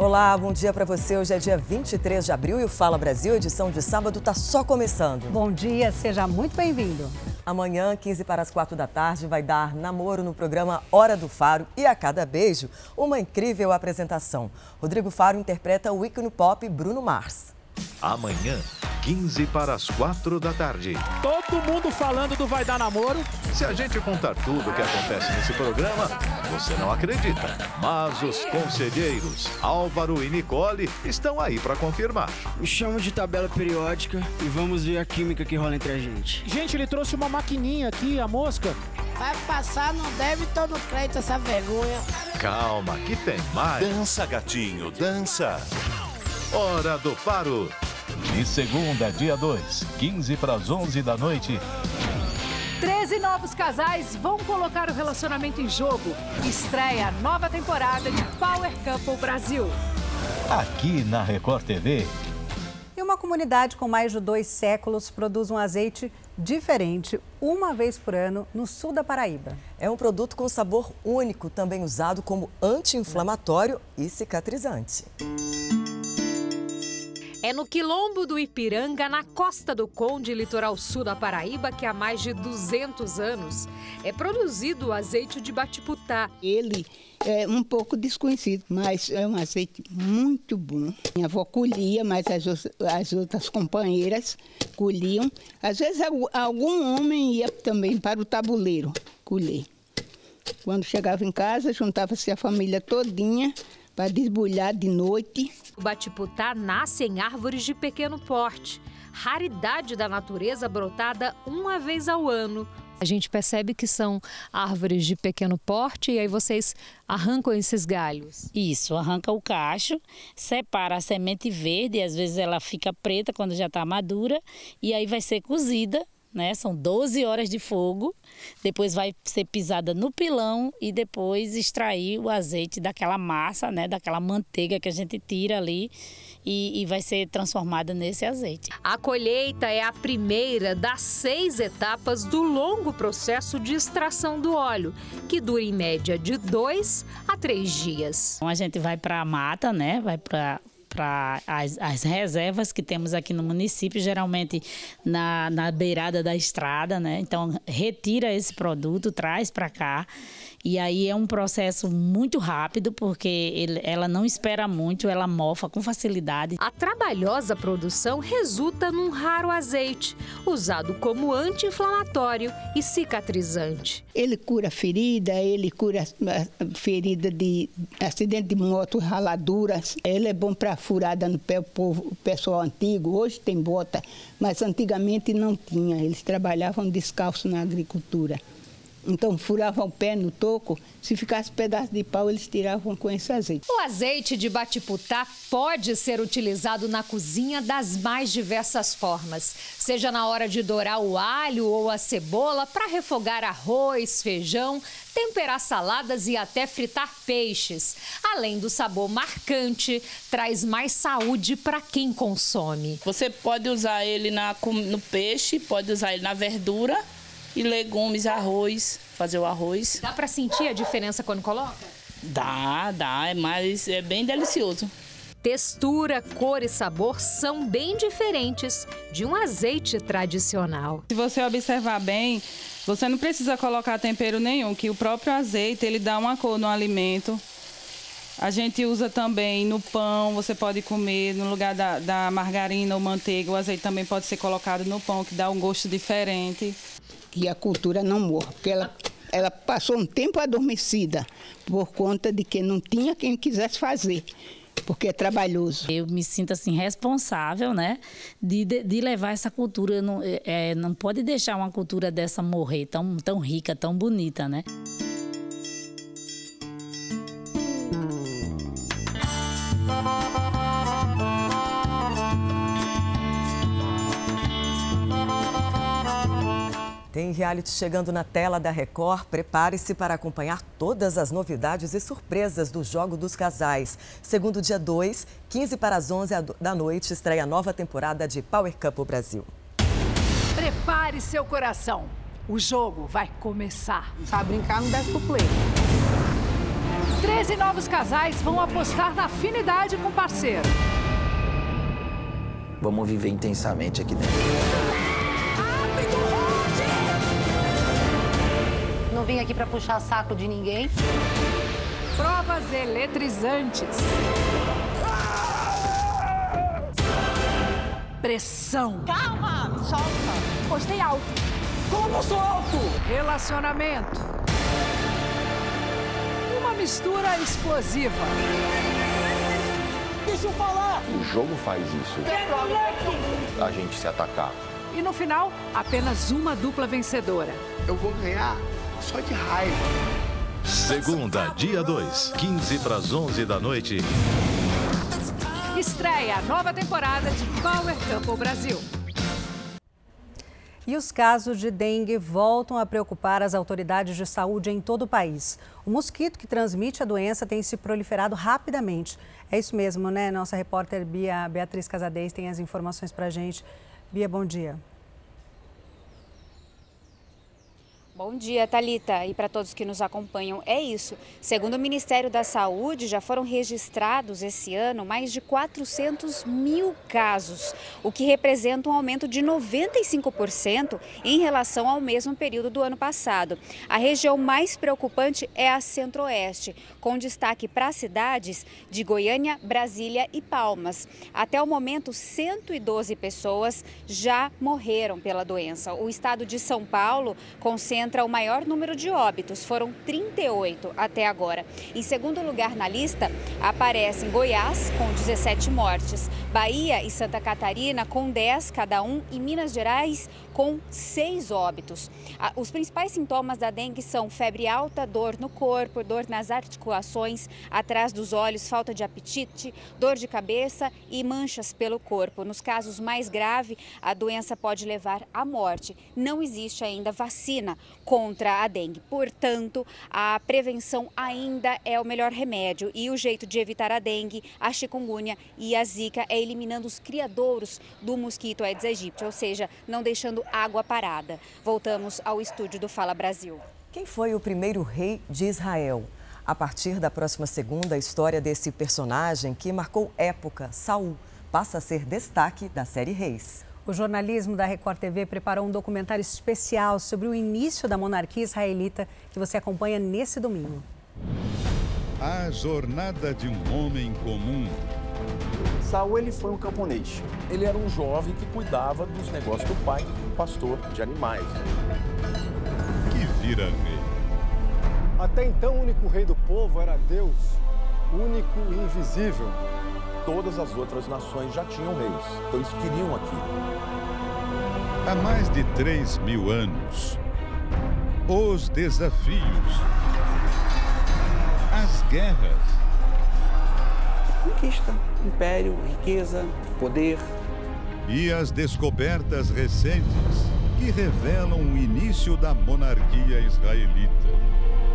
Olá, bom dia para você. Hoje é dia 23 de abril e o Fala Brasil, edição de sábado, está só começando. Bom dia, seja muito bem-vindo. Amanhã, 15 para as 4 da tarde, vai dar namoro no programa Hora do Faro e a cada beijo, uma incrível apresentação. Rodrigo Faro interpreta o ícone pop Bruno Mars. Amanhã, 15 para as 4 da tarde. Todo mundo falando do Vai Dar Namoro. Se a gente contar tudo o que acontece nesse programa, você não acredita. Mas os conselheiros, Álvaro e Nicole, estão aí para confirmar. Me chamo de tabela periódica e vamos ver a química que rola entre a gente. Gente, ele trouxe uma maquininha aqui, a mosca. Vai passar no débito ou no crédito essa vergonha. Calma, que tem mais. Dança, gatinho, dança. Hora do Faro. De segunda, dia 2, 15 para as 11 da noite. 13 novos casais vão colocar o relacionamento em jogo. Estreia a nova temporada de Power Couple Brasil. Aqui na Record TV. E uma comunidade com mais de dois séculos produz um azeite diferente uma vez por ano no sul da Paraíba. É um produto com sabor único, também usado como anti-inflamatório e cicatrizante. É no quilombo do Ipiranga, na costa do Conde, litoral sul da Paraíba, que há mais de 200 anos é produzido o azeite de batiputá. Ele é um pouco desconhecido, mas é um azeite muito bom. Minha avó colhia, mas as, as outras companheiras colhiam. Às vezes algum homem ia também para o tabuleiro colher. Quando chegava em casa, juntava-se a família todinha para desbulhar de noite. O batiputá nasce em árvores de pequeno porte, raridade da natureza brotada uma vez ao ano. A gente percebe que são árvores de pequeno porte e aí vocês arrancam esses galhos. Isso, arranca o cacho, separa a semente verde, às vezes ela fica preta quando já está madura, e aí vai ser cozida né? São 12 horas de fogo, depois vai ser pisada no pilão e depois extrair o azeite daquela massa, né? Daquela manteiga que a gente tira ali e, e vai ser transformada nesse azeite. A colheita é a primeira das seis etapas do longo processo de extração do óleo, que dura em média de dois a três dias. Então a gente vai para a mata, né? Vai para para as, as, reservas que temos aqui no município, geralmente na, na beirada da estrada, né? Então, retira esse produto, traz para cá e aí é um processo muito rápido, porque ele, ela não espera muito, ela mofa com facilidade. A trabalhosa produção resulta num raro azeite, usado como anti-inflamatório e cicatrizante. Ele cura ferida, ele cura ferida de acidente de moto, raladuras. Ele é bom para furada no pé, o povo, o pessoal antigo. Hoje tem bota, mas antigamente não tinha. Eles trabalhavam descalço na agricultura. Então furavam o pé no toco, se ficasse pedaço de pau, eles tiravam com esse azeite. O azeite de batiputá pode ser utilizado na cozinha das mais diversas formas, seja na hora de dourar o alho ou a cebola para refogar arroz, feijão, temperar saladas e até fritar peixes. Além do sabor marcante, traz mais saúde para quem consome. Você pode usar ele na, no peixe, pode usar ele na verdura e legumes, arroz, fazer o arroz. Dá para sentir a diferença quando coloca? Dá, dá, é mais é bem delicioso. Textura, cor e sabor são bem diferentes de um azeite tradicional. Se você observar bem, você não precisa colocar tempero nenhum, que o próprio azeite ele dá uma cor no alimento. A gente usa também no pão, você pode comer no lugar da, da margarina ou manteiga, o azeite também pode ser colocado no pão, que dá um gosto diferente que a cultura não morra, porque ela, ela passou um tempo adormecida por conta de que não tinha quem quisesse fazer porque é trabalhoso. Eu me sinto assim responsável, né, de, de, de levar essa cultura. Não, é, é, não pode deixar uma cultura dessa morrer tão, tão rica, tão bonita, né? Tem reality chegando na tela da Record. Prepare-se para acompanhar todas as novidades e surpresas do Jogo dos Casais. Segundo dia 2, 15 para as 11 da noite, estreia a nova temporada de Power Cup Brasil. Prepare seu coração. O jogo vai começar. Sabe brincar, não desce pro play. 13 novos casais vão apostar na afinidade com o parceiro. Vamos viver intensamente aqui dentro. Não vim aqui para puxar saco de ninguém. Provas eletrizantes. Pressão. Calma, solta. Postei alto. Como solto? Relacionamento. Uma mistura explosiva. Deixa eu falar. O jogo faz isso. A gente se atacar. E no final, apenas uma dupla vencedora. Eu vou ganhar só de raiva. Segunda, dia 2, 15 para as 11 da noite. Estreia a nova temporada de Power Couple Brasil. E os casos de dengue voltam a preocupar as autoridades de saúde em todo o país. O mosquito que transmite a doença tem se proliferado rapidamente. É isso mesmo, né? Nossa repórter Bia, Beatriz Casadez tem as informações para a gente. Bia, bom dia. Bom dia, Talita, e para todos que nos acompanham. É isso. Segundo o Ministério da Saúde, já foram registrados esse ano mais de 400 mil casos, o que representa um aumento de 95% em relação ao mesmo período do ano passado. A região mais preocupante é a Centro-Oeste, com destaque para cidades de Goiânia, Brasília e Palmas. Até o momento, 112 pessoas já morreram pela doença. O estado de São Paulo concentra o maior número de óbitos, foram 38 até agora. Em segundo lugar na lista aparecem Goiás, com 17 mortes, Bahia e Santa Catarina, com 10 cada um, e Minas Gerais, com 6 óbitos. Os principais sintomas da dengue são febre alta, dor no corpo, dor nas articulações, atrás dos olhos, falta de apetite, dor de cabeça e manchas pelo corpo. Nos casos mais graves, a doença pode levar à morte. Não existe ainda vacina contra a dengue. Portanto, a prevenção ainda é o melhor remédio e o jeito de evitar a dengue, a chikungunya e a zika é eliminando os criadouros do mosquito Aedes aegypti, ou seja, não deixando água parada. Voltamos ao estúdio do Fala Brasil. Quem foi o primeiro rei de Israel? A partir da próxima segunda, a história desse personagem que marcou época, Saul, passa a ser destaque da série Reis. O jornalismo da Record TV preparou um documentário especial sobre o início da monarquia israelita que você acompanha nesse domingo. A jornada de um homem comum. Saul ele foi um camponês. Ele era um jovem que cuidava dos negócios do pai, um pastor de animais. Que vira rei. Até então, o único rei do povo era Deus, único e invisível todas as outras nações já tinham reis, então eles queriam aquilo. Há mais de 3 mil anos, os desafios, as guerras, conquista, império, riqueza, poder e as descobertas recentes que revelam o início da monarquia israelita.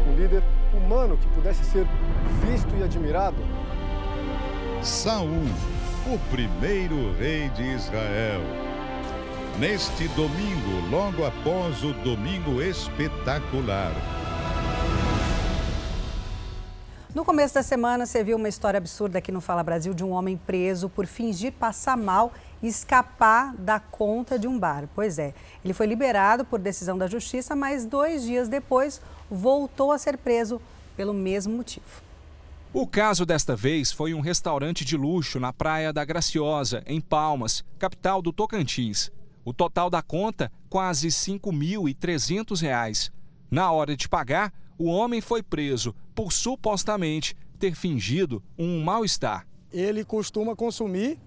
Um líder humano que pudesse ser visto e admirado Saul, o primeiro rei de Israel. Neste domingo, logo após o domingo espetacular. No começo da semana, você viu uma história absurda aqui no Fala Brasil de um homem preso por fingir passar mal e escapar da conta de um bar. Pois é, ele foi liberado por decisão da justiça, mas dois dias depois voltou a ser preso pelo mesmo motivo. O caso desta vez foi um restaurante de luxo na Praia da Graciosa, em Palmas, capital do Tocantins. O total da conta, quase R$ 5.300. Na hora de pagar, o homem foi preso por supostamente ter fingido um mal-estar. Ele costuma consumir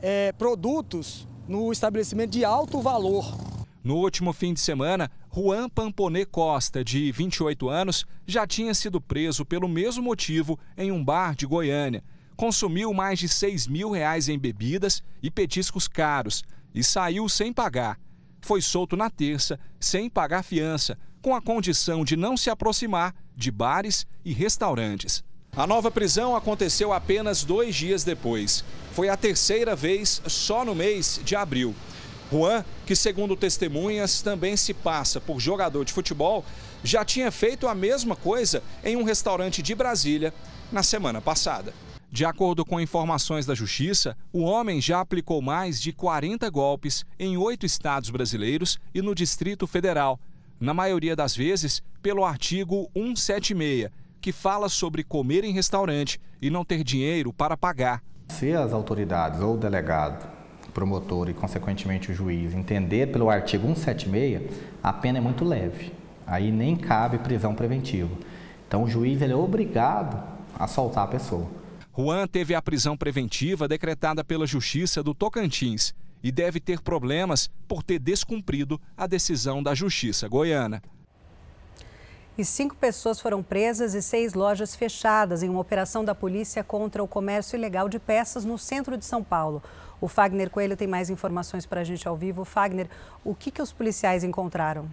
é, produtos no estabelecimento de alto valor. No último fim de semana, Juan Pamponê Costa, de 28 anos, já tinha sido preso pelo mesmo motivo em um bar de Goiânia. Consumiu mais de 6 mil reais em bebidas e petiscos caros e saiu sem pagar. Foi solto na terça, sem pagar fiança, com a condição de não se aproximar de bares e restaurantes. A nova prisão aconteceu apenas dois dias depois. Foi a terceira vez só no mês de abril. Juan, que segundo testemunhas também se passa por jogador de futebol, já tinha feito a mesma coisa em um restaurante de Brasília na semana passada. De acordo com informações da Justiça, o homem já aplicou mais de 40 golpes em oito estados brasileiros e no Distrito Federal, na maioria das vezes pelo artigo 176, que fala sobre comer em restaurante e não ter dinheiro para pagar. Se as autoridades ou o delegado, promotor e, consequentemente, o juiz entender pelo artigo 176, a pena é muito leve. Aí nem cabe prisão preventiva. Então, o juiz ele é obrigado a soltar a pessoa. Juan teve a prisão preventiva decretada pela Justiça do Tocantins e deve ter problemas por ter descumprido a decisão da Justiça goiana. E cinco pessoas foram presas e seis lojas fechadas em uma operação da polícia contra o comércio ilegal de peças no centro de São Paulo. O Fagner Coelho tem mais informações para a gente ao vivo. Fagner, o que, que os policiais encontraram?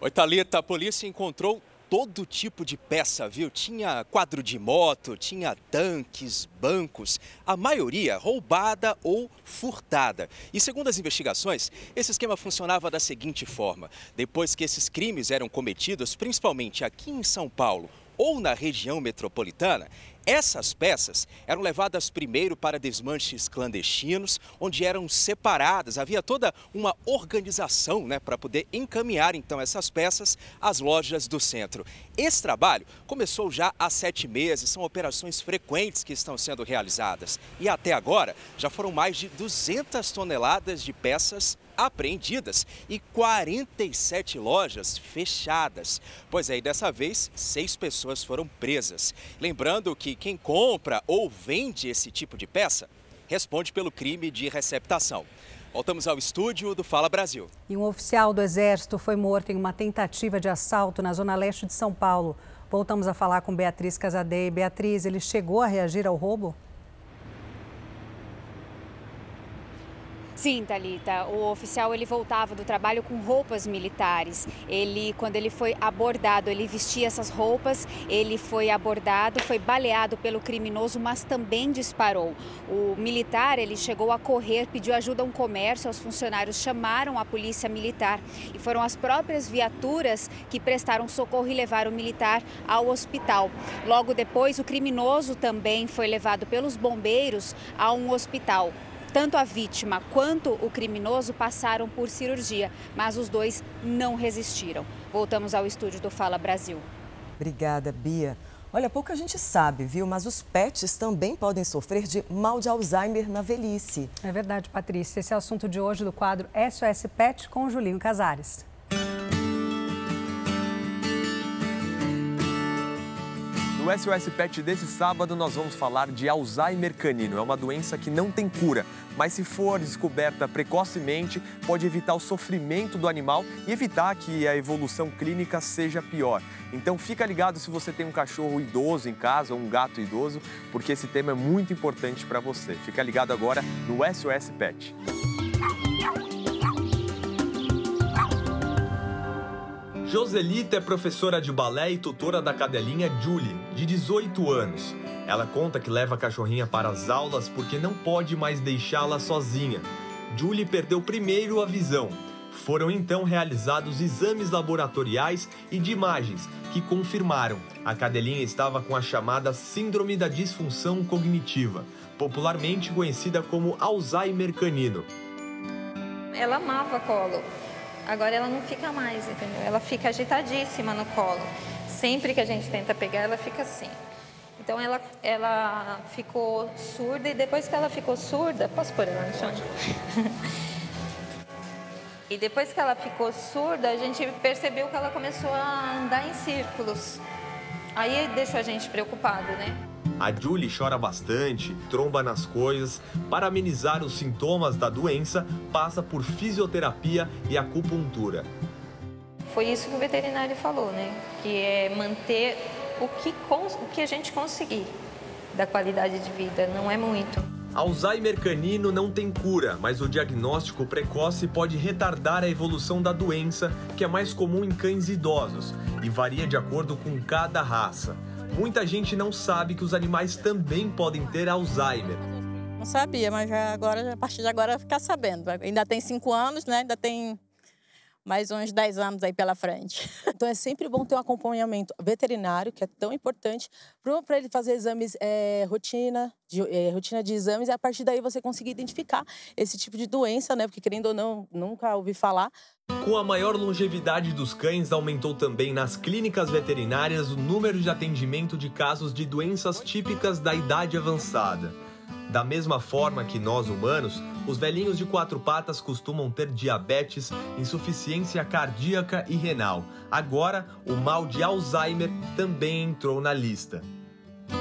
Oi, Thalita. A polícia encontrou todo tipo de peça, viu? Tinha quadro de moto, tinha tanques, bancos, a maioria roubada ou furtada. E segundo as investigações, esse esquema funcionava da seguinte forma: depois que esses crimes eram cometidos, principalmente aqui em São Paulo ou na região metropolitana, essas peças eram levadas primeiro para desmanches clandestinos, onde eram separadas. Havia toda uma organização né, para poder encaminhar então essas peças às lojas do centro. Esse trabalho começou já há sete meses, são operações frequentes que estão sendo realizadas. E até agora já foram mais de 200 toneladas de peças apreendidas e 47 lojas fechadas. Pois aí, dessa vez, seis pessoas foram presas. Lembrando que quem compra ou vende esse tipo de peça responde pelo crime de receptação. Voltamos ao estúdio do Fala Brasil. E um oficial do Exército foi morto em uma tentativa de assalto na zona leste de São Paulo. Voltamos a falar com Beatriz Casadei. Beatriz, ele chegou a reagir ao roubo? Sim, Talita. O oficial ele voltava do trabalho com roupas militares. Ele, quando ele foi abordado, ele vestia essas roupas. Ele foi abordado, foi baleado pelo criminoso, mas também disparou. O militar ele chegou a correr, pediu ajuda a um comércio. Os funcionários chamaram a polícia militar e foram as próprias viaturas que prestaram socorro e levaram o militar ao hospital. Logo depois, o criminoso também foi levado pelos bombeiros a um hospital. Tanto a vítima quanto o criminoso passaram por cirurgia, mas os dois não resistiram. Voltamos ao estúdio do Fala Brasil. Obrigada, Bia. Olha, pouca gente sabe, viu? Mas os pets também podem sofrer de mal de Alzheimer na velhice. É verdade, Patrícia. Esse é o assunto de hoje do quadro SOS Pet com Julinho Casares. No SOS Pet desse sábado, nós vamos falar de Alzheimer canino. É uma doença que não tem cura, mas se for descoberta precocemente, pode evitar o sofrimento do animal e evitar que a evolução clínica seja pior. Então fica ligado se você tem um cachorro idoso em casa ou um gato idoso, porque esse tema é muito importante para você. Fica ligado agora no SOS Pet. Joselita é professora de balé e tutora da cadelinha Julie, de 18 anos. Ela conta que leva a cachorrinha para as aulas porque não pode mais deixá-la sozinha. Julie perdeu primeiro a visão. Foram então realizados exames laboratoriais e de imagens que confirmaram a cadelinha estava com a chamada Síndrome da Disfunção Cognitiva, popularmente conhecida como Alzheimer canino. Ela amava colo Agora ela não fica mais, entendeu? Ela fica agitadíssima no colo. Sempre que a gente tenta pegar, ela fica assim. Então ela, ela ficou surda e depois que ela ficou surda, posso pôr ela no chão? e depois que ela ficou surda, a gente percebeu que ela começou a andar em círculos. Aí deixou a gente preocupado, né? A Julie chora bastante, tromba nas coisas. Para amenizar os sintomas da doença, passa por fisioterapia e acupuntura. Foi isso que o veterinário falou, né? Que é manter o que, o que a gente conseguir da qualidade de vida, não é muito. Alzheimer canino não tem cura, mas o diagnóstico precoce pode retardar a evolução da doença, que é mais comum em cães idosos e varia de acordo com cada raça. Muita gente não sabe que os animais também podem ter Alzheimer. Não sabia, mas já agora, a partir de agora, ficar sabendo. Ainda tem cinco anos, né? Ainda tem mais uns 10 anos aí pela frente. Então é sempre bom ter um acompanhamento veterinário, que é tão importante, para ele fazer exames, é, rotina, de, é, rotina de exames, e a partir daí você conseguir identificar esse tipo de doença, né? Porque querendo ou não, nunca ouvi falar. Com a maior longevidade dos cães, aumentou também nas clínicas veterinárias o número de atendimento de casos de doenças típicas da idade avançada. Da mesma forma que nós humanos, os velhinhos de quatro patas costumam ter diabetes, insuficiência cardíaca e renal. Agora, o mal de Alzheimer também entrou na lista.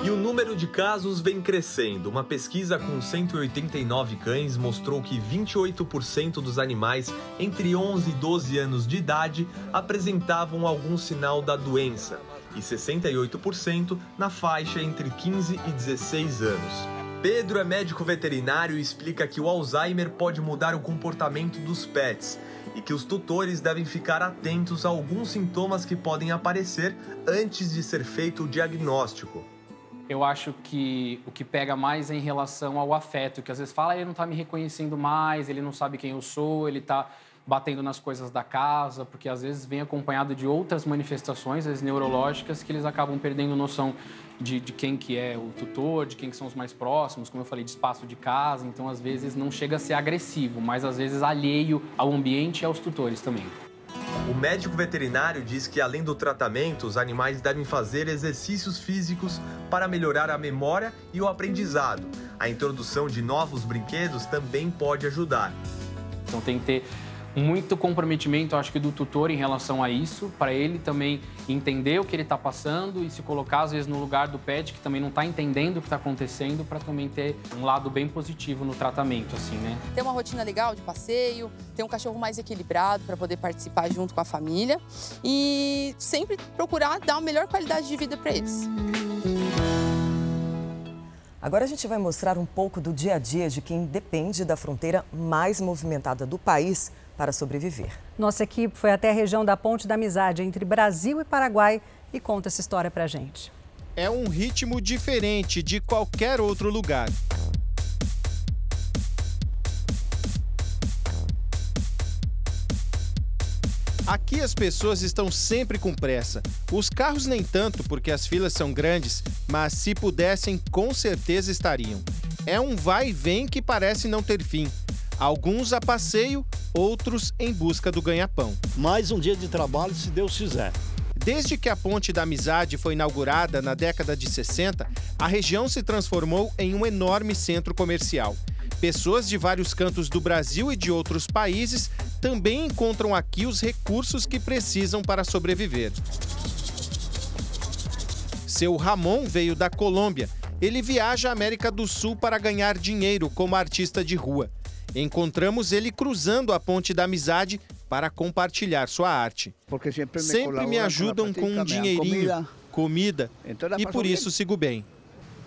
E o número de casos vem crescendo. Uma pesquisa com 189 cães mostrou que 28% dos animais entre 11 e 12 anos de idade apresentavam algum sinal da doença, e 68% na faixa entre 15 e 16 anos. Pedro é médico veterinário e explica que o Alzheimer pode mudar o comportamento dos pets e que os tutores devem ficar atentos a alguns sintomas que podem aparecer antes de ser feito o diagnóstico. Eu acho que o que pega mais é em relação ao afeto, que às vezes fala, ah, ele não está me reconhecendo mais, ele não sabe quem eu sou, ele está batendo nas coisas da casa, porque às vezes vem acompanhado de outras manifestações, as neurológicas, que eles acabam perdendo noção de, de, quem que é o tutor, de quem que são os mais próximos, como eu falei, de espaço de casa. Então, às vezes, não chega a ser agressivo, mas às vezes alheio ao ambiente e aos tutores também. O médico veterinário diz que, além do tratamento, os animais devem fazer exercícios físicos para melhorar a memória e o aprendizado. A introdução de novos brinquedos também pode ajudar. Então, tem que ter muito comprometimento, acho que, do tutor em relação a isso, para ele também entender o que ele está passando e se colocar, às vezes, no lugar do pet que também não está entendendo o que está acontecendo, para também ter um lado bem positivo no tratamento, assim, né? Ter uma rotina legal de passeio, ter um cachorro mais equilibrado para poder participar junto com a família e sempre procurar dar a melhor qualidade de vida para eles. Agora a gente vai mostrar um pouco do dia a dia de quem depende da fronteira mais movimentada do país para sobreviver. Nossa equipe foi até a região da Ponte da Amizade entre Brasil e Paraguai e conta essa história para gente. É um ritmo diferente de qualquer outro lugar. Aqui as pessoas estão sempre com pressa. Os carros nem tanto, porque as filas são grandes, mas se pudessem, com certeza estariam. É um vai e vem que parece não ter fim. Alguns a passeio, outros em busca do ganha-pão. Mais um dia de trabalho, se Deus quiser. Desde que a Ponte da Amizade foi inaugurada na década de 60, a região se transformou em um enorme centro comercial. Pessoas de vários cantos do Brasil e de outros países também encontram aqui os recursos que precisam para sobreviver. Seu Ramon veio da Colômbia. Ele viaja à América do Sul para ganhar dinheiro como artista de rua. Encontramos ele cruzando a ponte da amizade para compartilhar sua arte. Porque sempre me, sempre me ajudam com um dinheirinho, comida, comida e por isso sigo bem.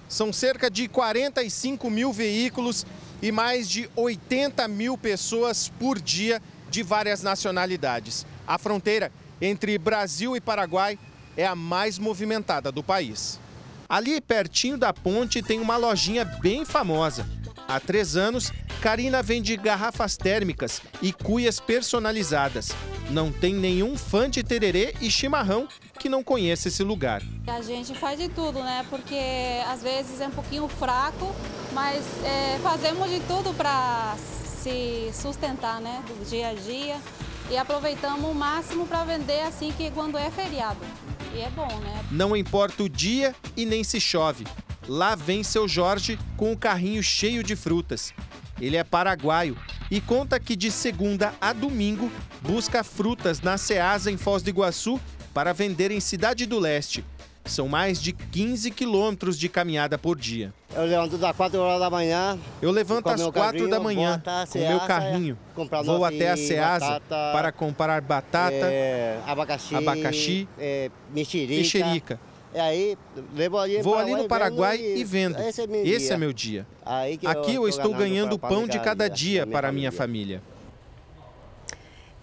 São cerca de 45 mil veículos e mais de 80 mil pessoas por dia de várias nacionalidades. A fronteira entre Brasil e Paraguai é a mais movimentada do país. Ali pertinho da ponte tem uma lojinha bem famosa. Há três anos, Karina vende garrafas térmicas e cuias personalizadas. Não tem nenhum fã de tererê e chimarrão que não conheça esse lugar. A gente faz de tudo, né? Porque às vezes é um pouquinho fraco, mas é, fazemos de tudo para se sustentar, né? Do dia a dia. E aproveitamos o máximo para vender assim que quando é feriado. E é bom, né? Não importa o dia e nem se chove. Lá vem seu Jorge com o carrinho cheio de frutas. Ele é paraguaio e conta que de segunda a domingo busca frutas na Ceasa em Foz do Iguaçu para vender em Cidade do Leste. São mais de 15 quilômetros de caminhada por dia. Eu levanto das 4 horas da manhã. Eu levanto às 4 da manhã com meu carrinho. Vou até a Ceasa batata, para comprar batata, é, abacaxi, abacaxi é, mexerica. mexerica. E aí, ali Vou ali no Paraguai e vendo. Esse é meu Esse dia. É meu dia. Aqui eu, eu estou ganhando pão de cada dia para a minha família.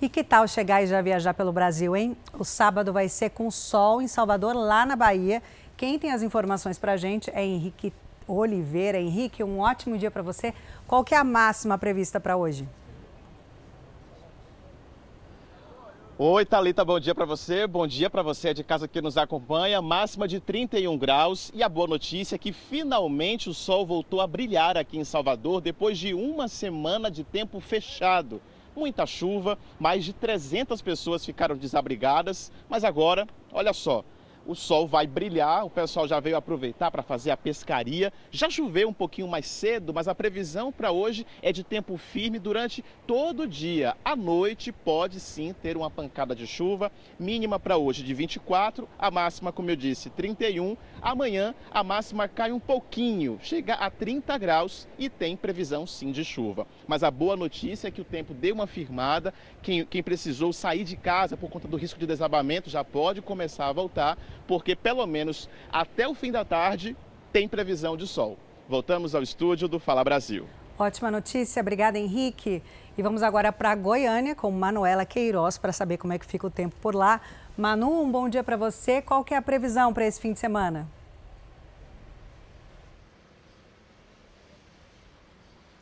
E que tal chegar e já viajar pelo Brasil, hein? O sábado vai ser com sol em Salvador, lá na Bahia. Quem tem as informações para a gente é Henrique Oliveira. Henrique, um ótimo dia para você. Qual que é a máxima prevista para hoje? Oi, Thalita, bom dia para você. Bom dia para você de casa que nos acompanha. Máxima de 31 graus e a boa notícia é que finalmente o sol voltou a brilhar aqui em Salvador depois de uma semana de tempo fechado. Muita chuva, mais de 300 pessoas ficaram desabrigadas, mas agora, olha só, o sol vai brilhar, o pessoal já veio aproveitar para fazer a pescaria. Já choveu um pouquinho mais cedo, mas a previsão para hoje é de tempo firme durante todo o dia. À noite pode sim ter uma pancada de chuva, mínima para hoje de 24, a máxima, como eu disse, 31. Amanhã a máxima cai um pouquinho, chega a 30 graus e tem previsão sim de chuva. Mas a boa notícia é que o tempo deu uma firmada. Quem, quem precisou sair de casa por conta do risco de desabamento já pode começar a voltar porque pelo menos até o fim da tarde tem previsão de sol. Voltamos ao estúdio do Fala Brasil. Ótima notícia, obrigada Henrique. E vamos agora para Goiânia com Manuela Queiroz para saber como é que fica o tempo por lá. Manu, um bom dia para você. Qual que é a previsão para esse fim de semana?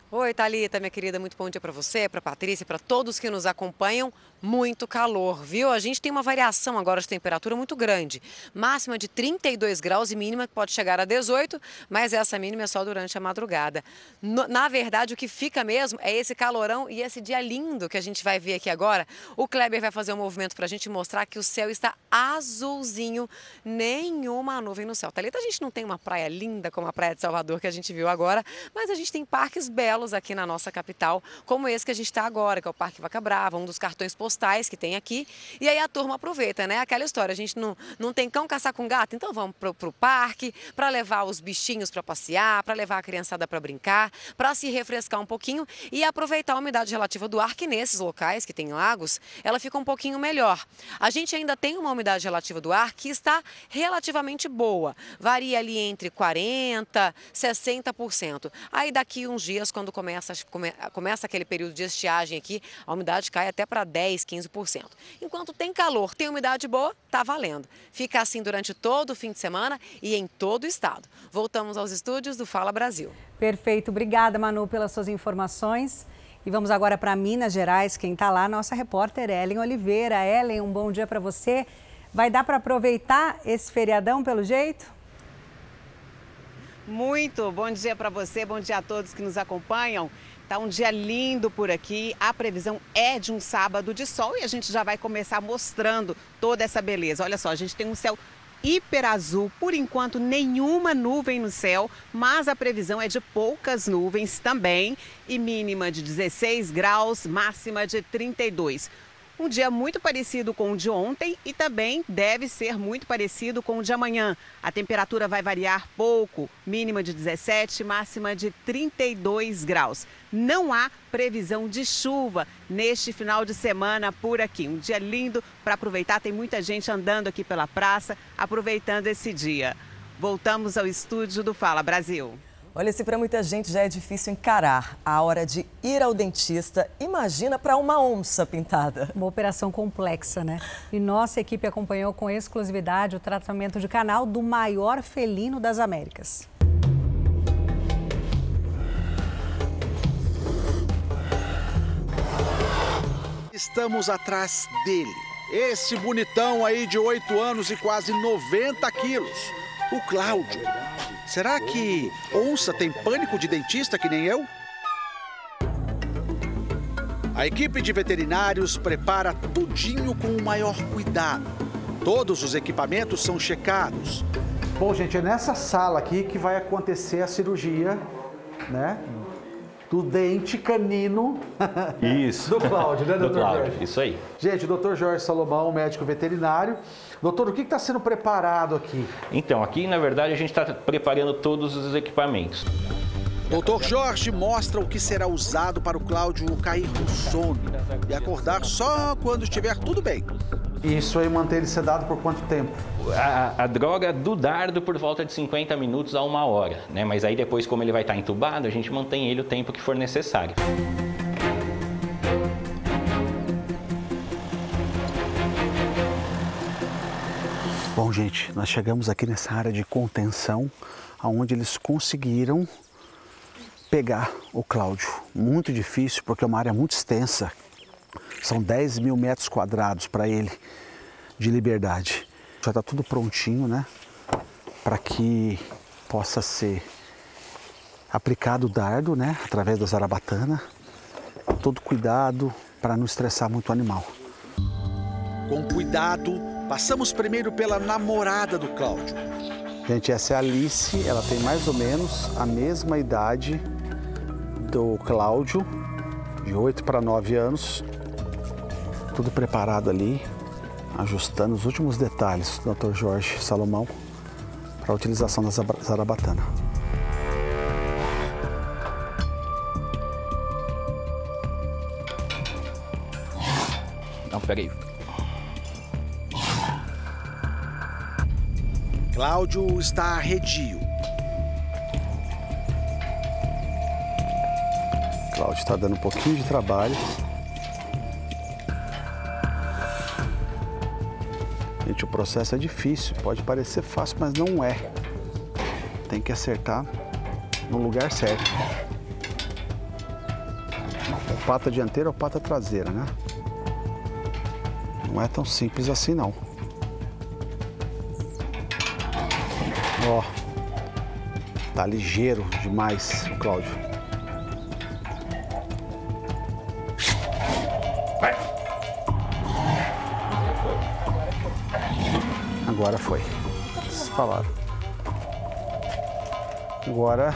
Oi, Thalita, minha querida, muito bom dia para você, para Patrícia, para todos que nos acompanham. Muito calor, viu? A gente tem uma variação agora de temperatura muito grande. Máxima de 32 graus e mínima que pode chegar a 18, mas essa mínima é só durante a madrugada. Na verdade, o que fica mesmo é esse calorão e esse dia lindo que a gente vai ver aqui agora. O Kleber vai fazer um movimento para a gente mostrar que o céu está azulzinho, nenhuma nuvem no céu. Thalita, a gente não tem uma praia linda como a Praia de Salvador que a gente viu agora, mas a gente tem parques belos aqui na nossa capital, como esse que a gente está agora, que é o Parque Vaca Brava, um dos cartões postais que tem aqui. E aí a turma aproveita, né? Aquela história, a gente não, não tem cão caçar com gato, então vamos para o parque para levar os bichinhos para passear, para levar a criançada para brincar, para se refrescar um pouquinho e aproveitar a umidade relativa do ar, que nesses locais que tem lagos, ela fica um pouquinho melhor. A gente ainda tem uma umidade relativa do ar que está relativamente boa, varia ali entre 40% 60%. Aí daqui uns dias, quando começa, come, começa aquele período de estiagem aqui, a umidade cai até para 10%, 15%. Enquanto tem calor, tem umidade boa, tá valendo. Fica assim durante todo o fim de semana e em todo o estado. Voltamos aos estúdios do Fala Brasil. Perfeito. Obrigada, Manu, pelas suas informações. E vamos agora para Minas Gerais. Quem está lá, nossa repórter Ellen Oliveira. Ellen, um bom dia para você. Vai dar para aproveitar esse feriadão pelo jeito? Muito bom dia para você, bom dia a todos que nos acompanham. Tá um dia lindo por aqui. A previsão é de um sábado de sol e a gente já vai começar mostrando toda essa beleza. Olha só, a gente tem um céu hiper azul, por enquanto nenhuma nuvem no céu, mas a previsão é de poucas nuvens também e mínima de 16 graus, máxima de 32. Um dia muito parecido com o de ontem e também deve ser muito parecido com o de amanhã. A temperatura vai variar pouco, mínima de 17, máxima de 32 graus. Não há previsão de chuva neste final de semana por aqui. Um dia lindo para aproveitar, tem muita gente andando aqui pela praça, aproveitando esse dia. Voltamos ao estúdio do Fala Brasil. Olha, se para muita gente já é difícil encarar a hora de ir ao dentista, imagina para uma onça pintada. Uma operação complexa, né? E nossa equipe acompanhou com exclusividade o tratamento de canal do maior felino das Américas. Estamos atrás dele. Esse bonitão aí de 8 anos e quase 90 quilos. O Cláudio. Será que onça tem pânico de dentista que nem eu? A equipe de veterinários prepara tudinho com o maior cuidado. Todos os equipamentos são checados. Bom, gente, é nessa sala aqui que vai acontecer a cirurgia, né? Do dente canino Isso. do Cláudio, né, doutor Do Cláudio, Jorge? isso aí. Gente, o doutor Jorge Salomão, médico veterinário. Doutor, o que está sendo preparado aqui? Então, aqui, na verdade, a gente está preparando todos os equipamentos. Doutor Jorge mostra o que será usado para o Cláudio cair no sono e acordar só quando estiver tudo bem. Isso aí manter ele sedado por quanto tempo? A, a droga do dardo por volta de 50 minutos a uma hora, né? Mas aí depois, como ele vai estar entubado, a gente mantém ele o tempo que for necessário. Bom, gente, nós chegamos aqui nessa área de contenção, aonde eles conseguiram pegar o Cláudio. Muito difícil, porque é uma área muito extensa. São 10 mil metros quadrados para ele de liberdade. Já está tudo prontinho, né? Para que possa ser aplicado o dardo, né? Através da zarabatana. Todo cuidado para não estressar muito o animal. Com cuidado, passamos primeiro pela namorada do Cláudio. Gente, essa é a Alice, ela tem mais ou menos a mesma idade do Cláudio, de 8 para 9 anos. Tudo preparado ali, ajustando os últimos detalhes do Dr. Jorge Salomão para a utilização da zarabatana. Não, peraí. Cláudio está arredio. Cláudio está dando um pouquinho de trabalho. Gente, o processo é difícil, pode parecer fácil, mas não é. Tem que acertar no lugar certo. Pata dianteira ou pata traseira, né? Não é tão simples assim não. Ó, tá ligeiro demais Cláudio. Agora foi. Vocês falaram. Agora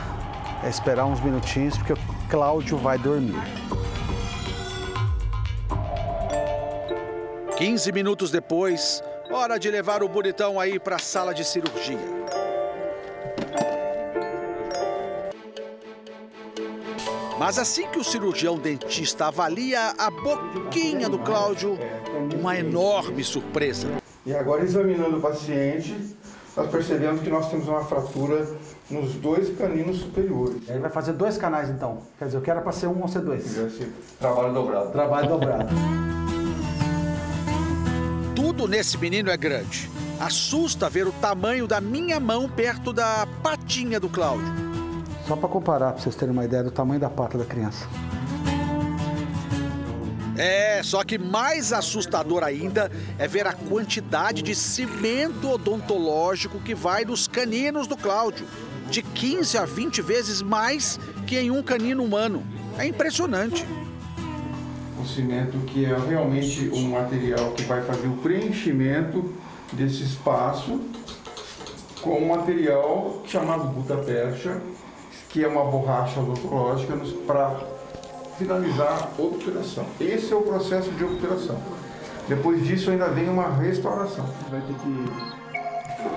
é esperar uns minutinhos porque o Cláudio vai dormir. 15 minutos depois, hora de levar o bonitão aí para a sala de cirurgia. Mas assim que o cirurgião dentista avalia a boquinha do Cláudio, uma enorme surpresa. E agora, examinando o paciente, nós percebemos que nós temos uma fratura nos dois caninos superiores. Ele vai fazer dois canais então. Quer dizer, eu quero para ser um ou ser dois. Trabalho dobrado. Trabalho dobrado. Tudo nesse menino é grande. Assusta ver o tamanho da minha mão perto da patinha do Cláudio. Só para comparar, para vocês terem uma ideia do tamanho da pata da criança. É, só que mais assustador ainda é ver a quantidade de cimento odontológico que vai nos caninos do Cláudio. De 15 a 20 vezes mais que em um canino humano. É impressionante. O cimento que é realmente um material que vai fazer o preenchimento desse espaço com um material chamado Buta-Percha, que é uma borracha odontológica para finalizar a obturação. Esse é o processo de obturação. Depois disso ainda vem uma restauração. Vai ter que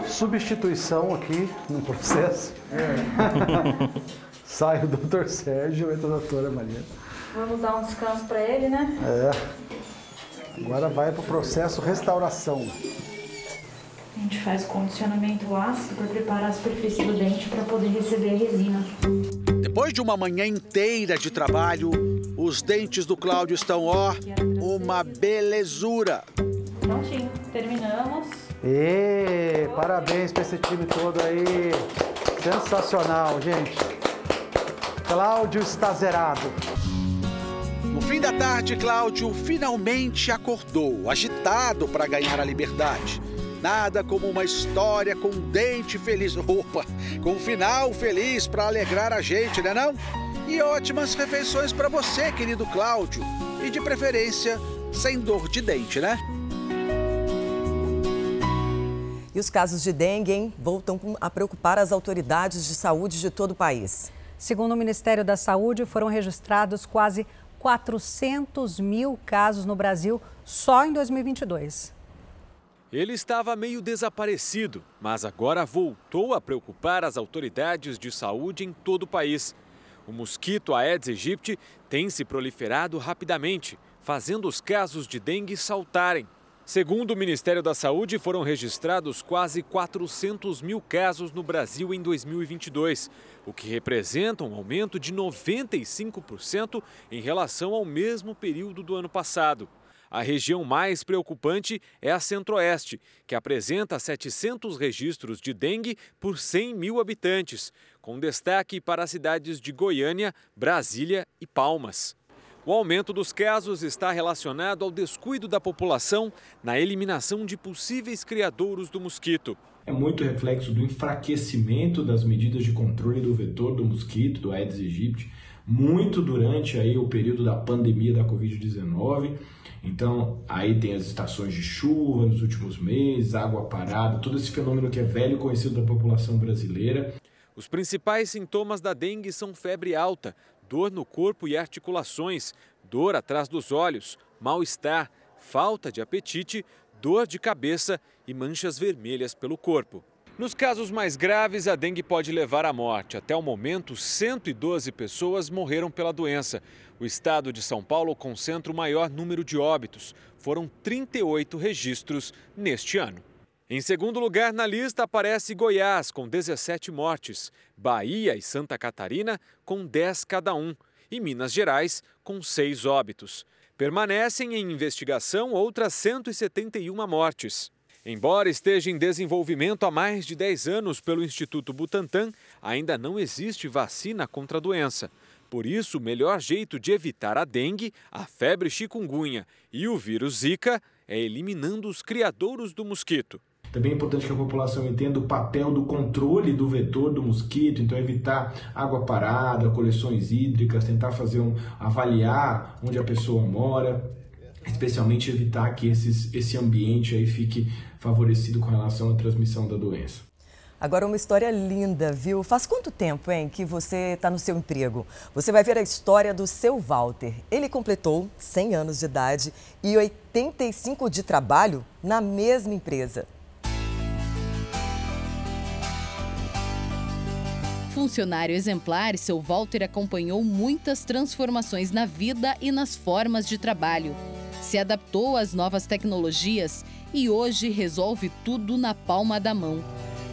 substituição aqui no processo. É. Sai o doutor Sérgio e a doutora Maria. Vamos dar um descanso para ele, né? É. Agora vai para o processo restauração. A gente faz condicionamento ácido para preparar a superfície do dente para poder receber a resina. Depois de uma manhã inteira de trabalho, os dentes do Cláudio estão, ó, uma belezura. Prontinho, terminamos. E parabéns para esse time todo aí. Sensacional, gente. Cláudio está zerado. No fim da tarde, Cláudio finalmente acordou, agitado para ganhar a liberdade. Nada como uma história com um dente feliz. Opa, com um final feliz para alegrar a gente, né não? E ótimas refeições para você, querido Cláudio. E de preferência, sem dor de dente, né? E os casos de dengue hein, voltam a preocupar as autoridades de saúde de todo o país. Segundo o Ministério da Saúde, foram registrados quase 400 mil casos no Brasil só em 2022. Ele estava meio desaparecido, mas agora voltou a preocupar as autoridades de saúde em todo o país. O mosquito Aedes aegypti tem se proliferado rapidamente, fazendo os casos de dengue saltarem. Segundo o Ministério da Saúde, foram registrados quase 400 mil casos no Brasil em 2022, o que representa um aumento de 95% em relação ao mesmo período do ano passado. A região mais preocupante é a Centro-Oeste, que apresenta 700 registros de dengue por 100 mil habitantes, com destaque para as cidades de Goiânia, Brasília e Palmas. O aumento dos casos está relacionado ao descuido da população na eliminação de possíveis criadouros do mosquito. É muito reflexo do enfraquecimento das medidas de controle do vetor do mosquito, do Aedes aegypti, muito durante aí o período da pandemia da Covid-19 então, aí tem as estações de chuva nos últimos meses, água parada, todo esse fenômeno que é velho conhecido da população brasileira. Os principais sintomas da dengue são febre alta, dor no corpo e articulações, dor atrás dos olhos, mal-estar, falta de apetite, dor de cabeça e manchas vermelhas pelo corpo. Nos casos mais graves, a dengue pode levar à morte. Até o momento, 112 pessoas morreram pela doença. O estado de São Paulo concentra o maior número de óbitos. Foram 38 registros neste ano. Em segundo lugar na lista aparece Goiás, com 17 mortes, Bahia e Santa Catarina, com 10 cada um, e Minas Gerais, com 6 óbitos. Permanecem em investigação outras 171 mortes. Embora esteja em desenvolvimento há mais de 10 anos pelo Instituto Butantan, ainda não existe vacina contra a doença. Por isso, o melhor jeito de evitar a dengue, a febre chikungunya e o vírus Zika é eliminando os criadouros do mosquito. Também é importante que a população entenda o papel do controle do vetor do mosquito, então evitar água parada, coleções hídricas, tentar fazer um avaliar onde a pessoa mora, especialmente evitar que esses, esse ambiente aí fique favorecido com relação à transmissão da doença. Agora, uma história linda, viu? Faz quanto tempo, hein, que você está no seu emprego? Você vai ver a história do seu Walter. Ele completou 100 anos de idade e 85 de trabalho na mesma empresa. Funcionário exemplar, seu Walter acompanhou muitas transformações na vida e nas formas de trabalho. Se adaptou às novas tecnologias e hoje resolve tudo na palma da mão.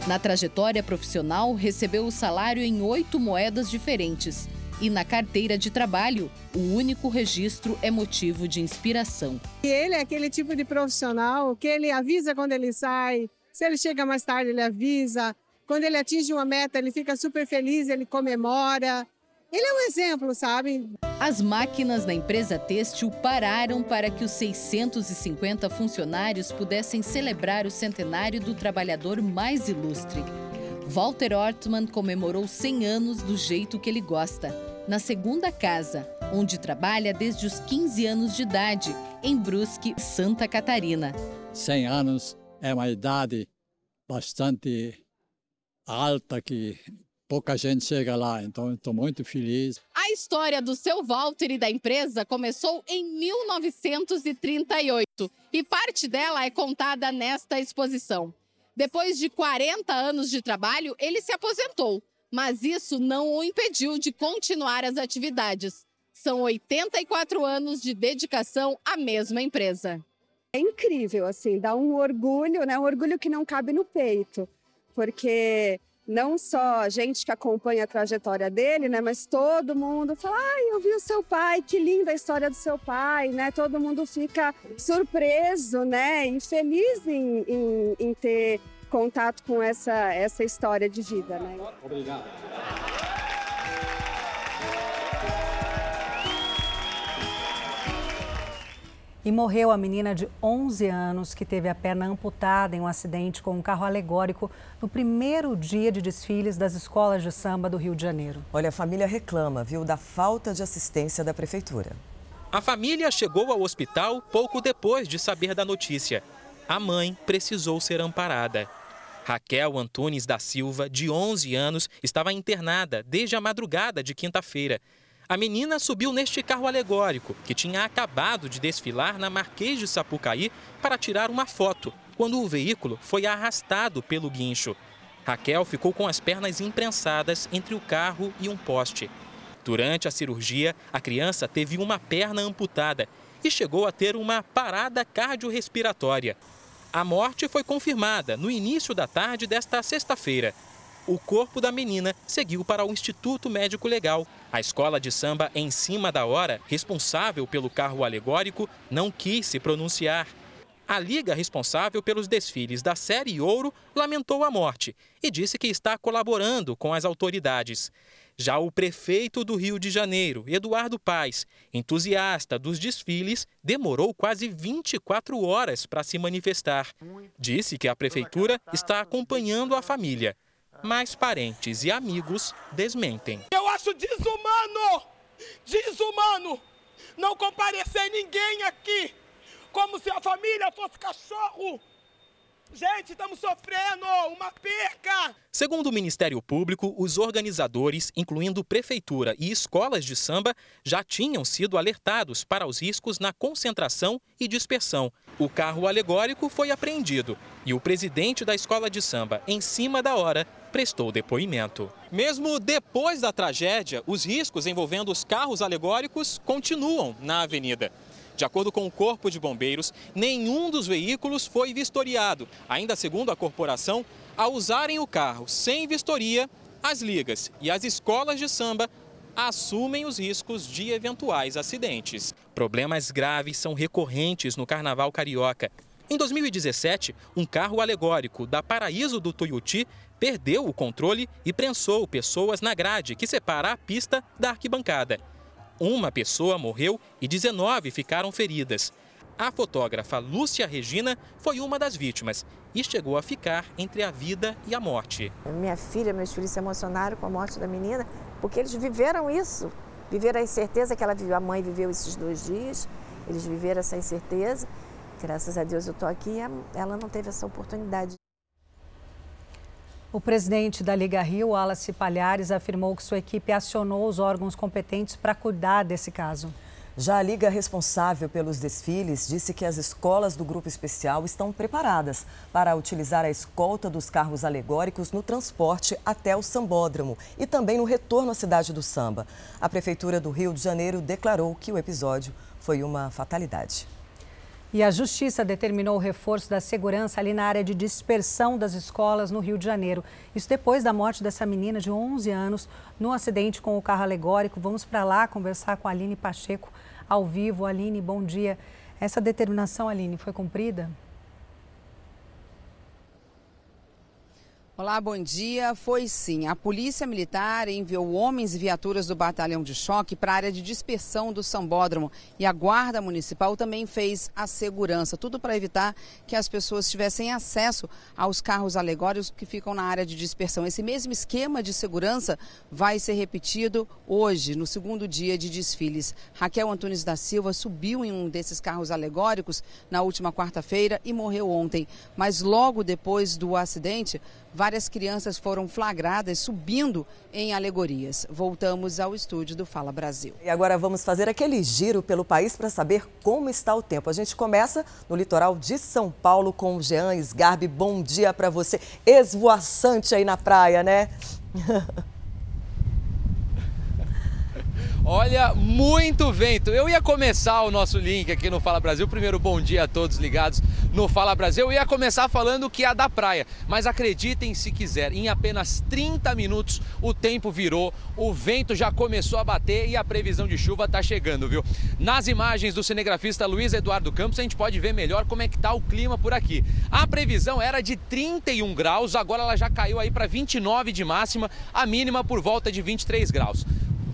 Na trajetória profissional, recebeu o salário em oito moedas diferentes. E na carteira de trabalho, o único registro é motivo de inspiração. E ele é aquele tipo de profissional que ele avisa quando ele sai, se ele chega mais tarde, ele avisa. Quando ele atinge uma meta, ele fica super feliz, ele comemora. Ele é um exemplo, sabe? As máquinas da empresa têxtil pararam para que os 650 funcionários pudessem celebrar o centenário do trabalhador mais ilustre. Walter Ortmann comemorou 100 anos do jeito que ele gosta, na segunda casa, onde trabalha desde os 15 anos de idade, em Brusque, Santa Catarina. 100 anos é uma idade bastante alta que pouca gente chega lá, então estou muito feliz. A história do seu Walter e da empresa começou em 1938 e parte dela é contada nesta exposição. Depois de 40 anos de trabalho, ele se aposentou, mas isso não o impediu de continuar as atividades. São 84 anos de dedicação à mesma empresa. É incrível, assim, dá um orgulho, né? Um orgulho que não cabe no peito, porque não só a gente que acompanha a trajetória dele, né, mas todo mundo fala: "Ai, eu vi o seu pai, que linda a história do seu pai", né? Todo mundo fica surpreso, né, e feliz em, em, em ter contato com essa essa história de vida, né? Obrigado. E morreu a menina de 11 anos que teve a perna amputada em um acidente com um carro alegórico no primeiro dia de desfiles das escolas de samba do Rio de Janeiro. Olha, a família reclama, viu, da falta de assistência da prefeitura. A família chegou ao hospital pouco depois de saber da notícia. A mãe precisou ser amparada. Raquel Antunes da Silva, de 11 anos, estava internada desde a madrugada de quinta-feira. A menina subiu neste carro alegórico, que tinha acabado de desfilar na Marquês de Sapucaí para tirar uma foto, quando o veículo foi arrastado pelo guincho. Raquel ficou com as pernas imprensadas entre o carro e um poste. Durante a cirurgia, a criança teve uma perna amputada e chegou a ter uma parada cardiorrespiratória. A morte foi confirmada no início da tarde desta sexta-feira. O corpo da menina seguiu para o Instituto Médico Legal. A escola de samba, em cima da hora, responsável pelo carro alegórico, não quis se pronunciar. A liga responsável pelos desfiles da Série Ouro lamentou a morte e disse que está colaborando com as autoridades. Já o prefeito do Rio de Janeiro, Eduardo Paes, entusiasta dos desfiles, demorou quase 24 horas para se manifestar. Disse que a prefeitura está acompanhando a família, mas parentes e amigos desmentem. Eu acho desumano, desumano, não comparecer ninguém aqui, como se a família fosse cachorro. Gente, estamos sofrendo uma perca! Segundo o Ministério Público, os organizadores, incluindo prefeitura e escolas de samba, já tinham sido alertados para os riscos na concentração e dispersão. O carro alegórico foi apreendido e o presidente da escola de samba, em cima da hora, prestou depoimento. Mesmo depois da tragédia, os riscos envolvendo os carros alegóricos continuam na avenida. De acordo com o Corpo de Bombeiros, nenhum dos veículos foi vistoriado. Ainda segundo a corporação, ao usarem o carro sem vistoria, as ligas e as escolas de samba assumem os riscos de eventuais acidentes. Problemas graves são recorrentes no Carnaval Carioca. Em 2017, um carro alegórico da Paraíso do Tuiuti perdeu o controle e prensou pessoas na grade que separa a pista da arquibancada. Uma pessoa morreu e 19 ficaram feridas. A fotógrafa Lúcia Regina foi uma das vítimas e chegou a ficar entre a vida e a morte. Minha filha, meus filhos se emocionaram com a morte da menina porque eles viveram isso. Viveram a incerteza que ela viveu, a mãe viveu esses dois dias, eles viveram essa incerteza. Graças a Deus eu estou aqui e ela não teve essa oportunidade. O presidente da Liga Rio, Wallace Palhares, afirmou que sua equipe acionou os órgãos competentes para cuidar desse caso. Já a Liga responsável pelos desfiles disse que as escolas do Grupo Especial estão preparadas para utilizar a escolta dos carros alegóricos no transporte até o sambódromo e também no retorno à cidade do samba. A Prefeitura do Rio de Janeiro declarou que o episódio foi uma fatalidade. E a Justiça determinou o reforço da segurança ali na área de dispersão das escolas no Rio de Janeiro. Isso depois da morte dessa menina de 11 anos no acidente com o carro alegórico. Vamos para lá conversar com a Aline Pacheco ao vivo. Aline, bom dia. Essa determinação, Aline, foi cumprida? Olá, bom dia. Foi sim. A Polícia Militar enviou homens e viaturas do Batalhão de Choque para a área de dispersão do Sambódromo. E a Guarda Municipal também fez a segurança, tudo para evitar que as pessoas tivessem acesso aos carros alegóricos que ficam na área de dispersão. Esse mesmo esquema de segurança vai ser repetido hoje, no segundo dia de desfiles. Raquel Antunes da Silva subiu em um desses carros alegóricos na última quarta-feira e morreu ontem. Mas logo depois do acidente, várias crianças foram flagradas subindo em alegorias. Voltamos ao estúdio do Fala Brasil. E agora vamos fazer aquele giro pelo país para saber como está o tempo. A gente começa no litoral de São Paulo com o Jean Sgarbi. Bom dia para você. Esvoaçante aí na praia, né? Olha, muito vento. Eu ia começar o nosso link aqui no Fala Brasil. Primeiro, bom dia a todos ligados no Fala Brasil. Eu ia começar falando que é da praia, mas acreditem se quiser, em apenas 30 minutos o tempo virou, o vento já começou a bater e a previsão de chuva está chegando, viu? Nas imagens do cinegrafista Luiz Eduardo Campos, a gente pode ver melhor como é que tá o clima por aqui. A previsão era de 31 graus, agora ela já caiu aí para 29 de máxima, a mínima por volta de 23 graus.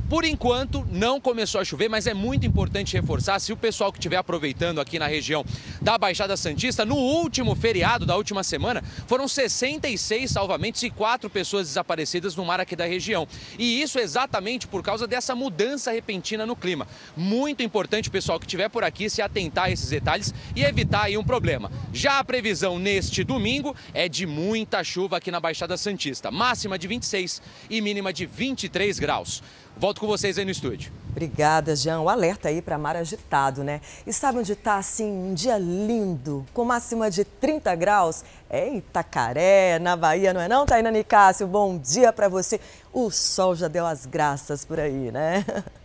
Por enquanto, não começou a chover, mas é muito importante reforçar, se o pessoal que estiver aproveitando aqui na região da Baixada Santista, no último feriado da última semana, foram 66 salvamentos e quatro pessoas desaparecidas no mar aqui da região. E isso exatamente por causa dessa mudança repentina no clima. Muito importante pessoal que estiver por aqui se atentar a esses detalhes e evitar aí um problema. Já a previsão neste domingo é de muita chuva aqui na Baixada Santista, máxima de 26 e mínima de 23 graus. Volto com vocês aí no estúdio. Obrigada, Jean. O alerta aí para mar agitado, né? E sabe onde está, assim, um dia lindo, com máxima de 30 graus? É Itacaré, na Bahia, não é não, Taina Nicásio? Bom dia para você. O sol já deu as graças por aí, né?